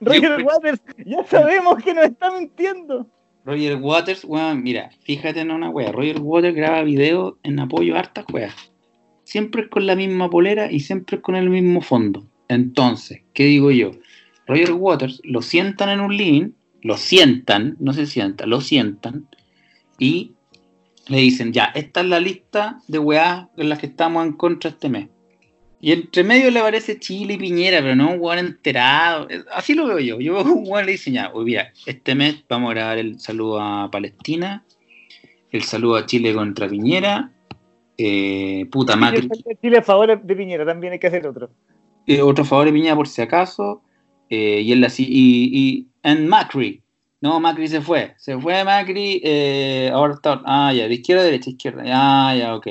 Roger
Yo-
Waters, ya sabemos que nos está mintiendo.
Roger Waters, weón, mira, fíjate en una wea. Roger Waters graba videos en apoyo a hartas weas. Siempre es con la misma polera y siempre es con el mismo fondo. Entonces, ¿qué digo yo? Roger Waters lo sientan en un living, lo sientan, no se sienta, lo sientan y le dicen, ya, esta es la lista de weas en las que estamos en contra este mes. Y entre medio le aparece Chile y Piñera, pero no un weón enterado. Así lo veo yo. Yo veo un weón le dice ya, oye, mira, este mes vamos a grabar el saludo a Palestina, el saludo a Chile contra Piñera, eh, puta Macri,
Chile a favor de Piñera, también hay que hacer otro.
eh, otro favor de Piñera por si acaso, eh, y él así, y, y en Macri. No, Macri se fue, se fue Macri, eh, ahora está, ah, ya, de izquierda derecha, izquierda, ya, ya, ok.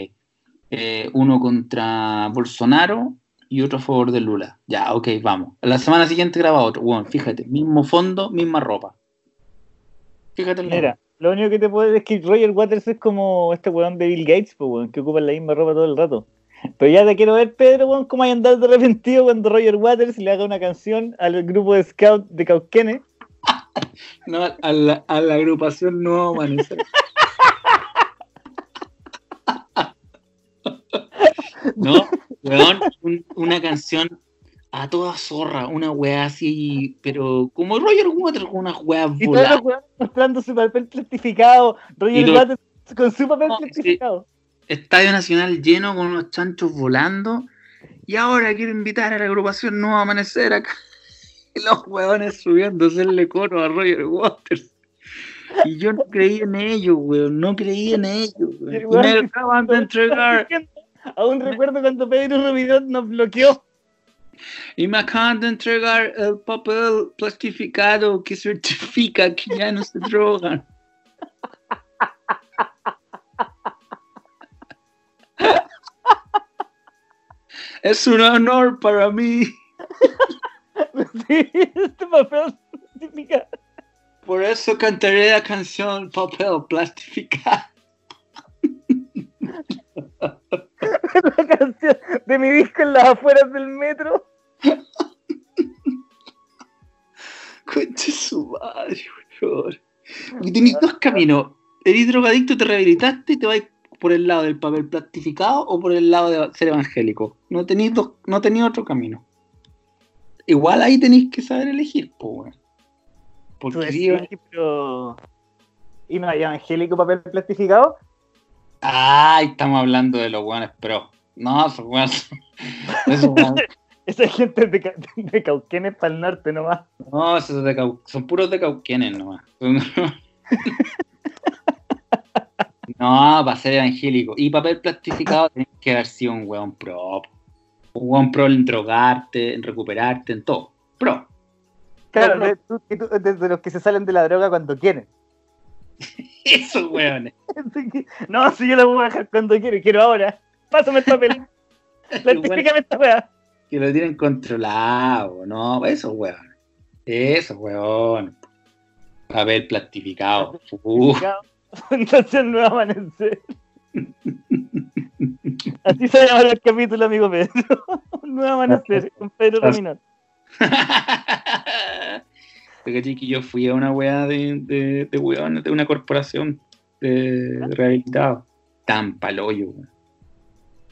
Eh, uno contra Bolsonaro y otro a favor de Lula. Ya, ok, vamos. La semana siguiente graba otro. Bueno, fíjate, mismo fondo, misma ropa. Fíjate
Mira, lo único que te puedo decir es que Roger Waters es como este weón de Bill Gates, pues, weón, que ocupa la misma ropa todo el rato. Pero ya te quiero ver, Pedro, weón, cómo hay a andar de arrepentido cuando Roger Waters le haga una canción al grupo de scout de Cauquenes.
No, a la, a la agrupación Nuevo Amanecer. no, weón, un- una canción a toda zorra, una weá así, pero como Roger Waters con unas weas
Y todos
voladas.
los weones mostrando su papel plastificado. Roger
lo-
Waters con su papel
No,
plastificado.
Estadio Nacional lleno con unos chanchos volando. Y ahora quiero invitar a la agrupación Nuevo Amanecer acá. Los weones subiendo a hacerle coro a Roger Waters. Y yo no creí en ellos, weón. No creí en ellos, weón. Y me acaban de entregar.
Aún recuerdo cuando Pedro Rubidón nos bloqueó.
Y me acaban de entregar el papel plastificado que certifica que ya no se drogan. Es un honor para mí.
Sí, este papel plastificado.
Por eso cantaré la canción Papel Plastificado.
La canción de mi disco en las afueras del metro.
Conche su madre, weón. Tenés dos caminos. Eres drogadicto, te rehabilitaste y te vas por el lado del papel plastificado o por el lado de ser evangélico. No tenéis no tenéis otro camino. Igual ahí tenéis que saber elegir, po, weón.
Tú
Porque
pero... ¿Y no hay evangélico papel plastificado?
Ay, estamos hablando de los weones pro. No, esos weones. Esos weones.
Esa gente de, Ca- de Cauquenes para el norte nomás.
No, esos de Cau- son puros de cauquenes nomás. No, para ser evangélico. Y papel plastificado tenés que haber sido un weón pro. Un pro en drogarte, en recuperarte, en todo. Pro.
Claro, de, tú- que tú- de- de los que se salen de la droga cuando quieren.
Esos weones.
No, si yo la voy a bajar cuando quiero, quiero ahora. Pásame el papel. Platifícame esta weá.
que lo tienen controlado, ¿no? Esos weones. Esos weones. Papel plastificado. Uh,
Fundación Nuevo Amanecer. Así se llama el capítulo, amigo Pedro. Nuevo Amanecer, con Pedro Dominó.
Te caché que yo fui a una weá de, de, de weones de una corporación de, de rehabilitados. Tan paloyo, weón.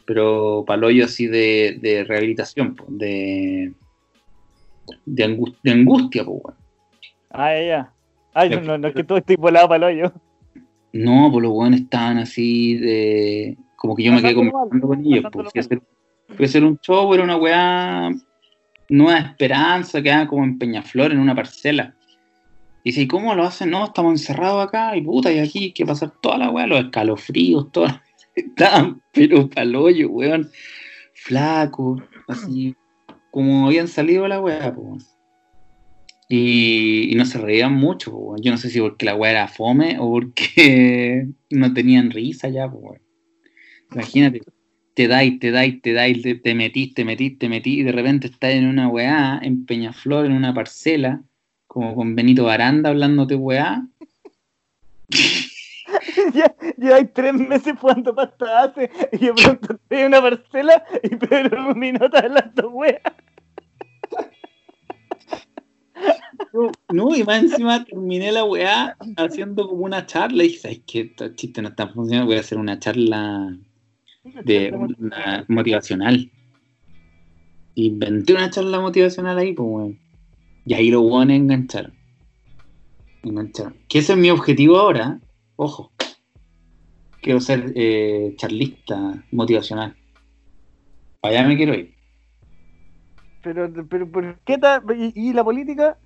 Pero paloyo así de, de rehabilitación, po, de, de, angus- de angustia, pues, weón.
Ah, ya, ya. Ay,
Ya.
no, no es que todo estoy volado hoyo.
No, pues los weones estaban así de. Como que yo me quedé conversando con ellos. Pues, a hacer, hacer un show, era una weá. Nueva Esperanza, quedaba como en Peñaflor, en una parcela. Y dice, ¿y cómo lo hacen? No, estamos encerrados acá, y puta, y aquí hay que pasar toda la weá, los escalofríos, todo. Estaban, pero paloyo, weón. Flaco, así, como habían salido la weá, pues. Y, y no se reían mucho, po, yo no sé si porque la weá era fome o porque no tenían risa ya, pues. Imagínate, te dais, te dais, te dais, te, te metís, te metís, te metís, y de repente estás en una weá, en Peñaflor, en una parcela, como con Benito Baranda hablándote weá.
ya, ya hay tres meses jugando pasta hace y de pronto estoy en una parcela y Pedro Rumino está hablando wea.
No, no, y más encima terminé la weá haciendo como una charla y dije, ¿sabes qué? Estos chistes no están funcionando, voy a hacer una charla de una motivacional. Inventé una charla motivacional ahí, pues, weón. Y ahí los weones engancharon. Engancharon. Que ese es mi objetivo ahora, ojo. Quiero ser eh, charlista motivacional. Para allá me quiero ir.
Pero, pero, ¿por qué y, y la política?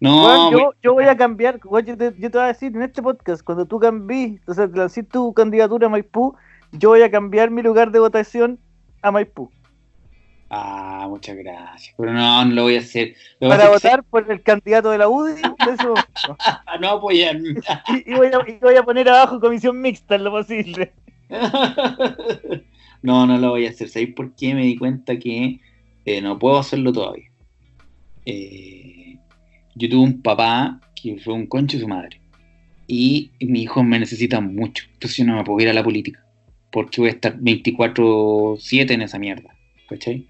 No,
yo, yo voy a cambiar, yo, te, yo te voy a decir en este podcast, cuando tú cambies, o sea, lancís tu candidatura a Maipú, yo voy a cambiar mi lugar de votación a Maipú.
Ah, muchas gracias. Pero no, no lo voy a hacer. Lo voy a
Para
hacer-
votar por el candidato de la UDI.
Ah, no apoyar.
Y, y voy a, y voy a poner abajo comisión mixta en lo posible.
no, no lo voy a hacer. ¿Sabéis por qué? Me di cuenta que eh, no puedo hacerlo todavía. Eh, yo tuve un papá que fue un concho de su madre. Y mis hijos me necesitan mucho. Entonces yo no me puedo ir a la política. Porque voy a estar 24-7 en esa mierda. ¿Cachai?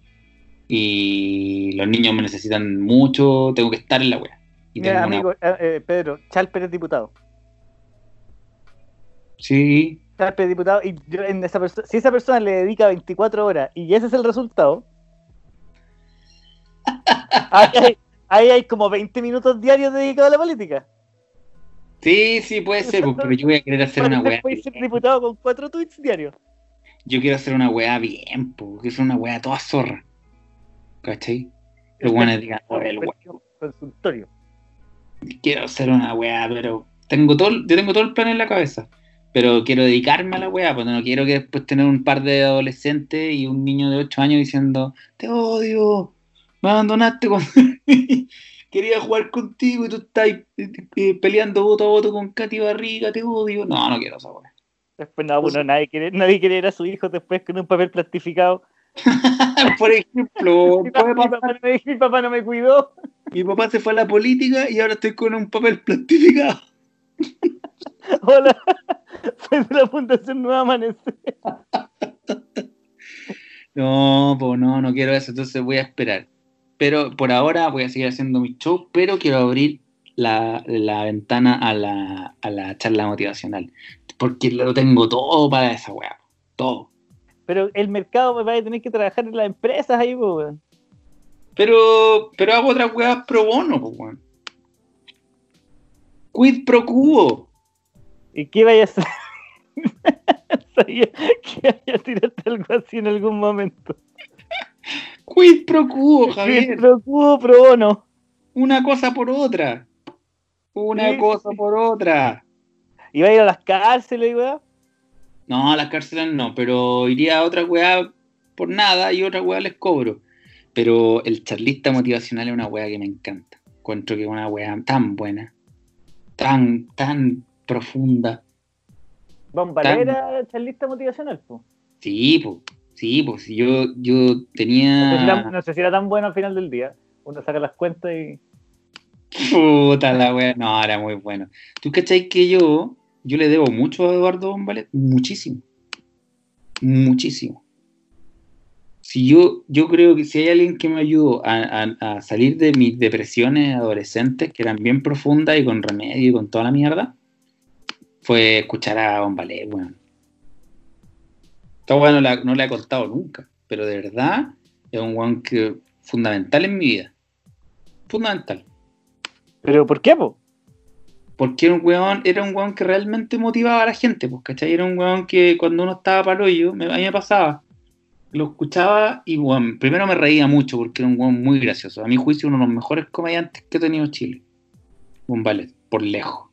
Y los niños me necesitan mucho. Tengo que estar en la wea. Y
Mira,
tengo una-
amigo, eh, eh, Pedro, Chalper es diputado.
Sí,
Chalper es diputado y yo en esa si esa persona le dedica 24 horas y ese es el resultado, ahí hay, ahí hay como 20 minutos diarios dedicados a la política.
Sí, sí, puede ser. pues, Pero yo voy a querer hacer una wea.
Puede ser diputado con cuatro tweets diarios.
Yo quiero hacer una weá bien, po, que es una weá toda zorra. ¿Cachai? Los buenos digan, "Oh, el weón".
Consultorio.
Quiero hacer una weá, pero tengo todo, yo tengo todo el plan en la cabeza. Pero quiero dedicarme a la weá, porque no quiero que después tener un par de adolescentes y un niño de 8 años diciendo, te odio, me abandonaste cuando quería jugar contigo y tú estás eh, eh, peleando voto a voto con Katy Barriga, te odio. No, no quiero esa weá.
Después no, bueno, nadie quiere, nadie quiere ver a su hijo después con un papel plastificado.
Por ejemplo,
Mi, papá, no me, mi papá no me cuidó.
Mi papá se fue a la política y ahora estoy con un papel plastificado.
Hola, soy de la Fundación Nueva Amanecer.
No, pues no, no quiero eso, entonces voy a esperar. Pero por ahora voy a seguir haciendo mi show, pero quiero abrir la, la ventana a la, a la charla motivacional. Porque lo tengo todo para esa weá. Todo.
Pero el mercado me va a tener que trabajar en las empresas ahí, weón.
Pero, pero hago otras weas pro bono, weón. Quid pro quo.
¿Y qué vaya a hacer? Sabía que vaya a tirarte algo así en algún momento.
Quid pro quo, Javier.
Pro quo, pro bono.
Una cosa por otra. Una
Sí.
cosa por otra.
¿Y va a ir a las cárceles, weón?
No, a las cárceles no, pero iría a otra weá por nada y otra weá les cobro. Pero el charlista motivacional es una weá que me encanta. Encuentro que es una weá tan buena, tan, tan profunda.
Bombalera, charlista motivacional, po.
Sí, pues, sí, pues yo, yo
No sé, si
tenía...
era, no sé si era tan bueno al final del día. Uno saca las cuentas y.
Puta la weá. No, era muy bueno. ¿Tú cachai que yo, yo le debo mucho a Eduardo Bombalet? Muchísimo. Muchísimo. si yo, yo creo que si hay alguien que me ayudó a, a- a salir de mis depresiones adolescentes, que eran bien profundas y con remedio y con toda la mierda, fue escuchar a Bombalé, weón. Esta weá no la, no la he contado nunca, pero de verdad es un weón que fundamental en mi vida. Fundamental.
¿Pero por qué, po?
Porque era un weón, era un weón que realmente motivaba a la gente, pues, ¿cachai? Era un weón que cuando uno estaba para el hoyo, me- a mí me pasaba. Lo escuchaba y, weón, primero me reía mucho porque era un weón muy gracioso. A mi juicio, uno de los mejores comediantes que ha tenido Chile. Un ballet, por lejos.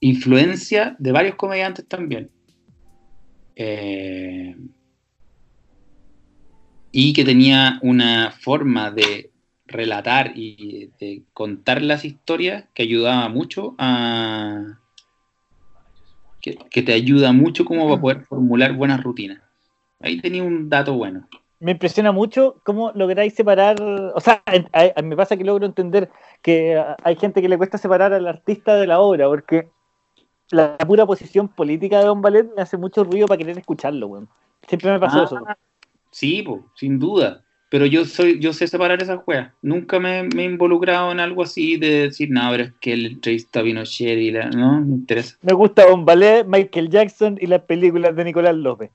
Influencia de varios comediantes también. Eh, y que tenía una forma de relatar y de contar las historias que ayudaba mucho a que, que te ayuda mucho como para poder formular buenas rutinas. Ahí tenía un dato bueno.
Me impresiona mucho cómo lográis separar, o sea, en- a- a- me pasa que logro entender que a- hay gente que le cuesta separar al artista de la obra, porque la pura posición política de Don Ballet me hace mucho ruido para querer escucharlo, weón. Siempre me pasó
Ah,
eso.
Sí, po, sin duda. Pero yo soy, yo sé separar esas weas. Nunca me, me he involucrado en algo así de decir, no, pero es que el entrevista Pinochet y la. No, me interesa.
Me gusta Don Ballet, Michael Jackson y las películas de Nicolás López.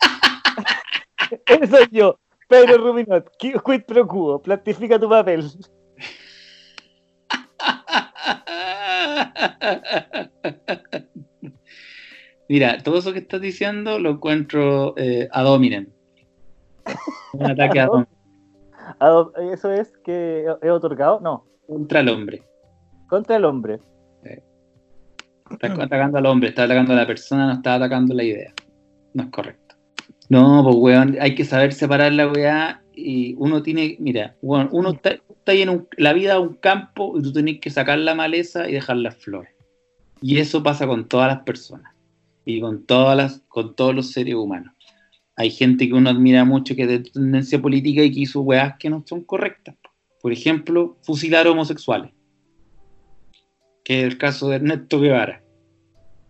Ese soy yo, Pedro Ruminot, qui- quid pro quo, plantifica tu papel.
Mira, todo eso que estás diciendo lo encuentro eh, ad hominem. Un ataque ad hominem
Eso es que he otorgado, no,
contra el hombre.
contra el hombre.
Estás atacando al hombre, estás atacando a la persona, no estás atacando la idea. No es correcto. No, pues weón, hay que saber separar la weá y uno tiene, mira, weón, uno está, está ahí en un- la vida un campo y tú tenés que sacar la maleza y dejar las flores. Y eso pasa con todas las personas y con todas las, con todos los seres humanos. Hay gente que uno admira mucho que es de tendencia política y que hizo weás que no son correctas. Por ejemplo, fusilar homosexuales. Que es el caso de Ernesto Guevara.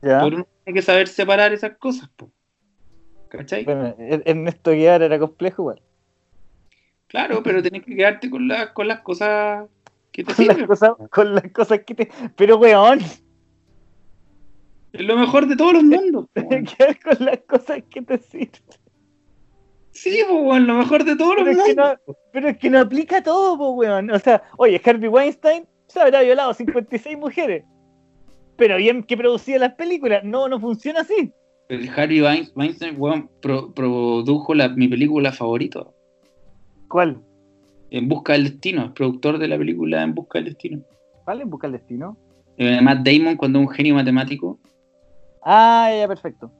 ¿ya?
Pero uno tiene que saber separar esas cosas, po. ¿cachai?
Bueno, Er- Ernesto Guevara era complejo igual.
Claro, pero tenés que quedarte con, la- con las cosas que te
Con las,
sirven.
cosas, con las cosas que te... Pero weón,
Es lo mejor de todos los mundos. weón.
quedar con las cosas que te sirven.
Sí, pues, weón, lo mejor de todos los
Pero que
mundos.
no, pero es que no aplica todo, weón. O sea, oye, Harvey Weinstein se habrá violado 56 mujeres. Pero bien que producía las películas. No, no funciona así.
El Harry Wein- Weinstein, weón, pro- produjo la- mi película favorita,
¿Cuál?
En Busca del Destino, es productor de la película En Busca del Destino.
¿Cuál? En Busca del Destino.
Eh, Matt Damon, cuando es un genio matemático,
Ah, ya, perfecto.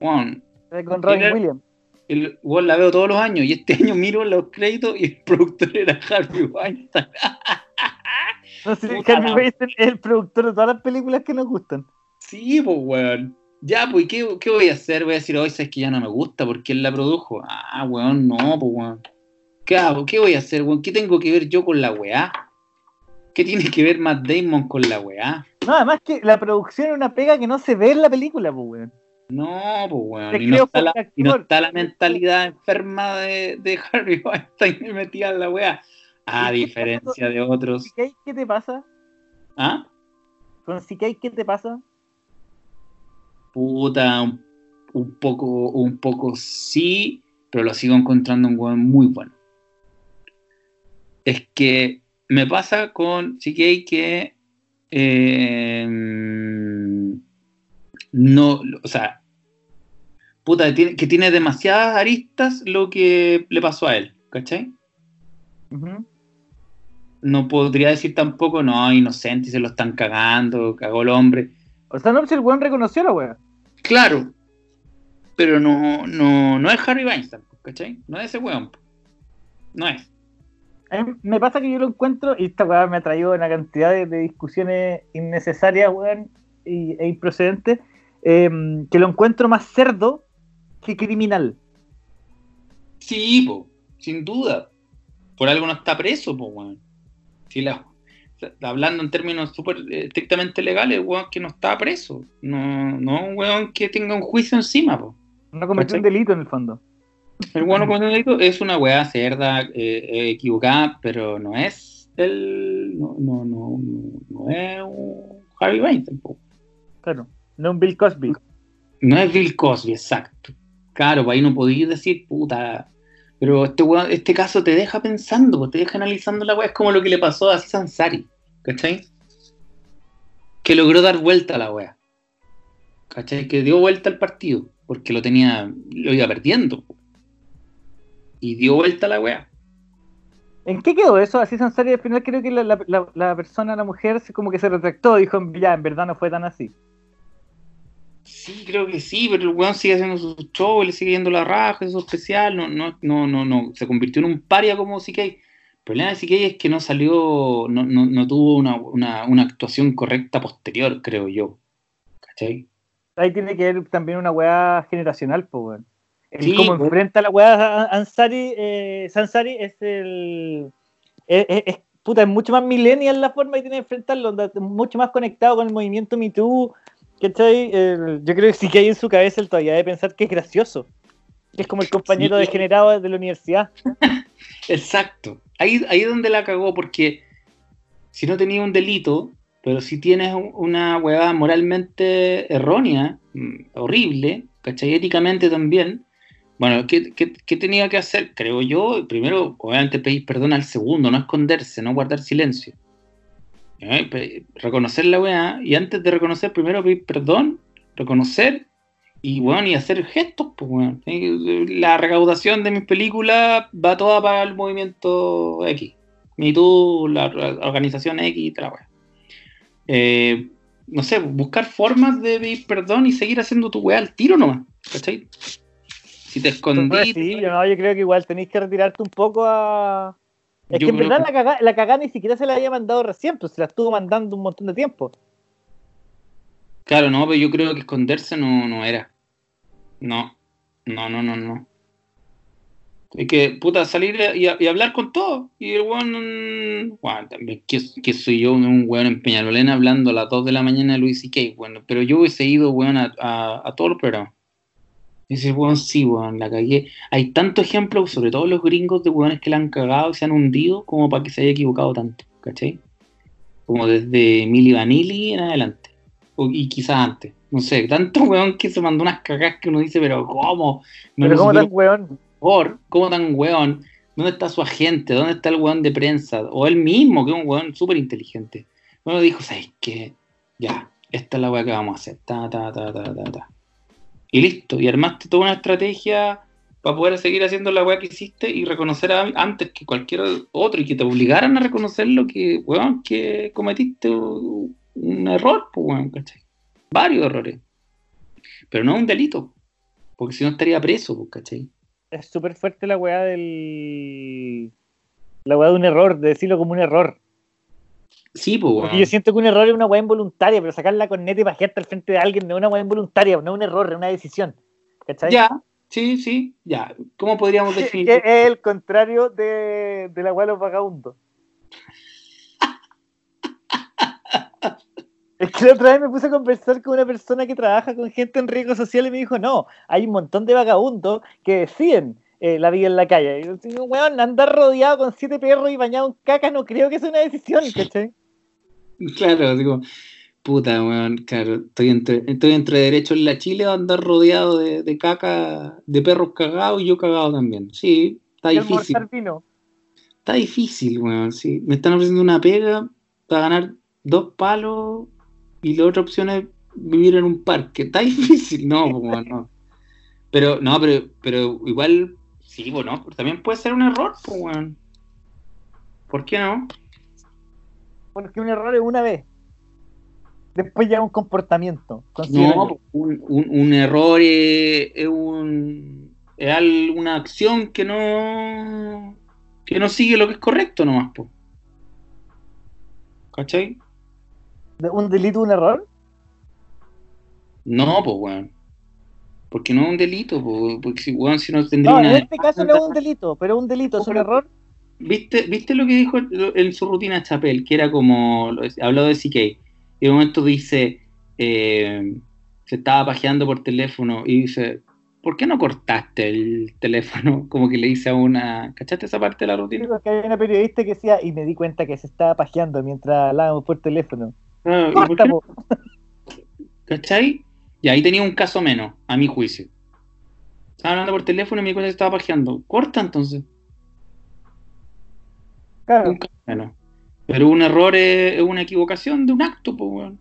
weón,
Eh, Con Robin Williams.
el, weón, la veo todos los años y este año miro los créditos y el productor era Harvey Weinstein.
No sé,
Puta
Harvey Weinstein es el productor de todas las películas que nos gustan.
Sí, pues, weón. Ya, pues, ¿qué, qué voy a hacer? Voy a decir, hoy sabes que ya no me gusta porque él la produjo. Ah, weón, no, pues, weón. ¿Qué hago? ¿Qué voy a hacer, weón? ¿Qué tengo que ver yo con la weá? ¿Qué tiene que ver Matt Damon con la weá?
No, además que la producción es una pega que no se ve en la película, pues, weón.
No, pues, weón. Y no, está la,
como
y no
actor.
está la mentalidad enferma de, de Harvey Weinstein metida en la weá. A
¿Y qué
diferencia de otros.
¿Qué te pasa?
¿Ah?
Con CK, ¿qué te pasa?
Puta, un, un poco, un poco sí, pero lo sigo encontrando un weón muy bueno. Es que me pasa con CK que eh, no, o sea, puta, que tiene demasiadas aristas lo que le pasó a él, ¿cachai? No podría decir tampoco, no, inocente, se lo están cagando, cagó el hombre.
O sea, no, si el weón reconoció la weá.
Claro, pero no, no, no es Harry Weinstein, ¿cachai? No es ese weón. No es.
Mí me pasa que yo lo encuentro, y esta weá me ha traído una cantidad de, de discusiones innecesarias, weón, y, e improcedentes, eh, que lo encuentro más cerdo que criminal.
Sí, po, sin duda. Por algo no está preso, po, weón. Si la- hablando en términos súper eh, estrictamente legales, weón que no está preso. No, no weón que tenga un juicio encima, po.
No cometió un delito en el fondo.
El bueno delito es una weá cerda, eh, equivocada, pero no es el. No, no, no, no, es un Harvey Weinstein tampoco.
Claro, no es un Bill Cosby.
No es Bill Cosby, exacto. Claro, pues ahí no podías decir, puta. Pero este, este caso te deja pensando, te deja analizando la weá. Es como lo que le pasó a Sansari, ¿cachai? Que logró dar vuelta a la weá. ¿Cachai? Que dio vuelta al partido, porque lo tenía, lo iba perdiendo. Y dio vuelta la weá.
¿En qué quedó eso? Así Sansari al final creo que la, la, la, persona, la mujer, como que se retractó, dijo, ya, en verdad no fue tan así.
Sí, creo que sí, pero el weón sigue haciendo su show, le sigue yendo la raja, eso especial, no, no, no, no, no, se convirtió en un paria como CK. El problema de CK es que no salió, no, no, no tuvo una, una, una, actuación correcta posterior, creo yo. ¿Cachai?
Ahí tiene que ver también una weá generacional, pues, weón. El cómo enfrenta la weá Ansari, eh, Sansari es el. Es, puta, es mucho más millennial la forma que tiene de enfrentarlo, mucho más conectado con el movimiento Me Too ¿Cachai? yo creo que sí que hay en su cabeza el todavía de pensar que es gracioso. Que es como el compañero degenerado de la universidad.
Exacto. Ahí, ahí es donde la cagó, porque si no tenía un delito, pero si tienes una huevada moralmente errónea, mm, horrible, ¿cachai? Éticamente también. Bueno, ¿qué, ¿qué, tenía que hacer? Creo yo, primero, obviamente pedir perdón al segundo, no esconderse, no guardar silencio. reconocer la weá y antes de reconocer, primero pedir perdón, reconocer y bueno, y hacer gestos, pues La recaudación de mis películas va toda para el movimiento X. Ni tú, la, organización X y tal, eh, no sé, buscar formas de pedir perdón y seguir haciendo tu weá al tiro nomás, ¿cachai? Si te escondí.
Sí, yo, no, yo creo que igual tenéis que retirarte un poco a, es que en verdad la cagada, la ni siquiera se la había mandado recién, pues se la estuvo mandando un montón de tiempo.
Claro, no, pero yo creo que esconderse no, no era. No, no, no, no, no. Hay que, puta, salir y, hablar con todo. Y el weón, bueno, también, que, soy yo, un weón en Peñalolena hablando a las 2 de la mañana de Luis y Kay, bueno, pero yo hubiese ido, weón, a, a, a todos los programas. Dice, weón, sí, weón, la cagué. Hay tantos ejemplos, sobre todo los gringos, de weones que la han cagado y se han hundido como para que se haya equivocado tanto, ¿cachai? Como desde Milli Vanilli en adelante. y quizás antes. No sé, tanto weón que se mandó unas cagas que uno dice, pero ¿cómo?
No pero ¿cómo tan weón?
Por, ¿cómo tan weón? ¿Dónde está su agente? ¿Dónde está el weón de prensa? O él mismo, que es un weón súper inteligente. Bueno, dijo, ¿sabes qué? Ya, esta es la weá que vamos a hacer. Ta, ta, ta, ta, ta, ta y listo. Y armaste toda una estrategia para poder seguir haciendo la weá que hiciste y reconocer antes que cualquier otro y que te obligaran a reconocer lo que, weón, que cometiste un error, pues, weón, ¿cachai? Varios errores. Pero no un delito, porque si no estaría preso, pues, ¿cachai?
Es súper fuerte la weá del. La weá de un error, de decirlo como un error.
Sí, pues,
yo siento que un error es una weá involuntaria, pero sacarla con neta y pajearte al frente de alguien no es una weá involuntaria, no es un error, es una decisión. ¿Cachai?
Ya, sí, sí, ya. ¿Cómo podríamos definir?
Es el contrario de, de la weá de los vagabundos. Es que la otra vez me puse a conversar con una persona que trabaja con gente en riesgo social y me dijo, no, hay un montón de vagabundos que deciden eh, la vida en la calle. Y yo digo, weón, andar rodeado con siete perros y bañado en caca no creo que sea una decisión, ¿cachai?
Claro, digo, puta, weón, claro, estoy entre, estoy entre derecho en la Chile a andar rodeado de, caca, de perros cagados y yo cagado también. Sí, está difícil. Está difícil, weón, sí. Me están ofreciendo una pega para ganar dos palos y la otra opción es vivir en un parque. Está difícil, no, weón, no. Pero, no, pero, pero igual, sí, bueno, también puede ser un error, pues, weón. ¿Por qué no?
Bueno, es que un error es una vez. Después ya un comportamiento.
No, un, error es, un, es una acción que no que no sigue lo que es correcto nomás, po. ¿Cachai?
¿Un delito, un error?
No, pues, weón. Porque no es un delito, porque si, weón, si no tendría no,
en este caso no es un delito, pero un delito, es un error.
¿Viste, ¿Viste lo que dijo en su rutina Chapel? Que era como, habló de CK, y de momento dice, eh, se estaba pajeando por teléfono y dice, ¿por qué no cortaste el teléfono? Como que le hice a una, ¿cachaste esa parte de la rutina?
Digo que había una periodista que decía, y me di cuenta que se estaba pajeando mientras hablábamos por teléfono.
Ah. ¿Cachai? Y ahí tenía un caso menos, a mi juicio. Estaba hablando por teléfono y me di cuenta que estaba pajeando. Corta entonces.
Claro.
Menos. Pero un error es, es una equivocación de un acto, pues, weón.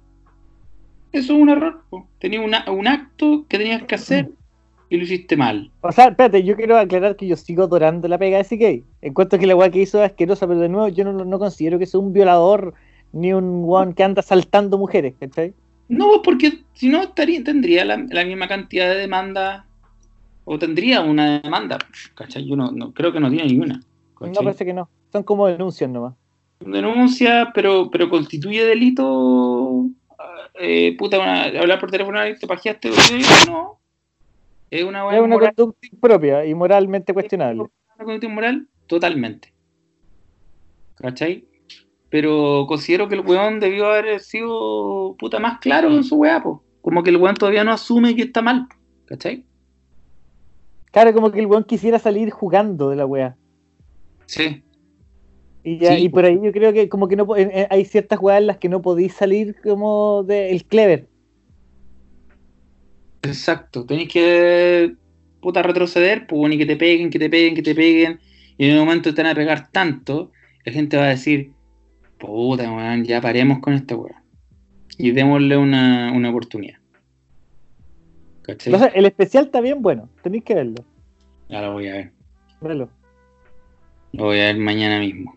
Eso es un error, po. Tenías un acto que tenías que hacer y lo hiciste mal.
O sea, espérate, yo quiero aclarar que yo sigo adorando la pega de CK. Encuentro que la weá que hizo es asquerosa, pero de nuevo yo no, no considero que sea un violador ni un weón que anda saltando mujeres, ¿cachai?
No, pues, porque si no estaría, tendría la, la misma cantidad de demandas o tendría una demanda, ¿cachai? Yo no, no- creo que no tiene ninguna.
No parece que no. Son como denuncias nomás.
denuncia, pero, pero constituye delito. eh, puta, una- hablar por teléfono te pajeaste. No. Es una
Es una
moral,
conducta impropia y moralmente cuestionable.
una conducta moral, totalmente. ¿Cachai? Pero considero que el weón debió haber sido puta más claro en su weá, po. Como que el weón todavía no asume que está mal. ¿Cachai?
Claro, como que el weón quisiera salir jugando de la weá.
Sí.
Y, ya,
Sí.
y por ahí yo creo que como que no en- hay ciertas weas en las que no podéis salir como del clever.
Exacto, tenéis que puta retroceder, pues ni que te peguen, que te peguen, que te peguen, y en un momento te van a pegar tanto, la gente va a decir, puta weón, ya paremos con esta weón. Y démosle una, una oportunidad.
El especial está bien bueno, tenéis que verlo.
ya lo voy a ver.
Velo.
Lo voy a ver mañana mismo.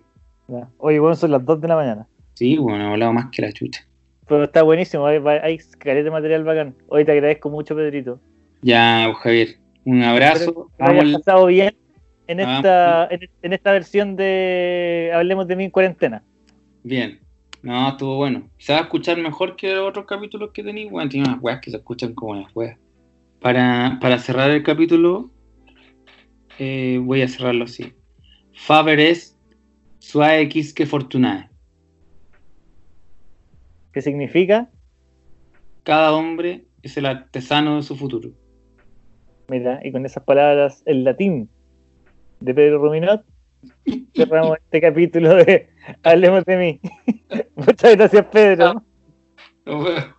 Ya. Oye, bueno, son las 2 de la mañana.
Sí, bueno, he hablado más que la chucha.
Pero está buenísimo, hay, hay de material bacán. Hoy te agradezco mucho, Pedrito.
Ya, pues, Javier, un abrazo.
Hayas pasado bien en
Vamos.
esta, en, en esta versión de Hablemos de mí en cuarentena.
bien. No, estuvo bueno. Se va a escuchar mejor que los otros capítulos que tenéis. Bueno, tiene unas weas que se escuchan como las weas. Para, para cerrar el capítulo, eh, voy a cerrarlo así. Faber es suave que fortunae.
¿Qué significa?
Cada hombre es el artesano de su futuro.
Mira, y con esas palabras en latín de Pedro Ruminot, cerramos este capítulo de Hablemos de mí. Muchas gracias, Pedro.
Nos vemos.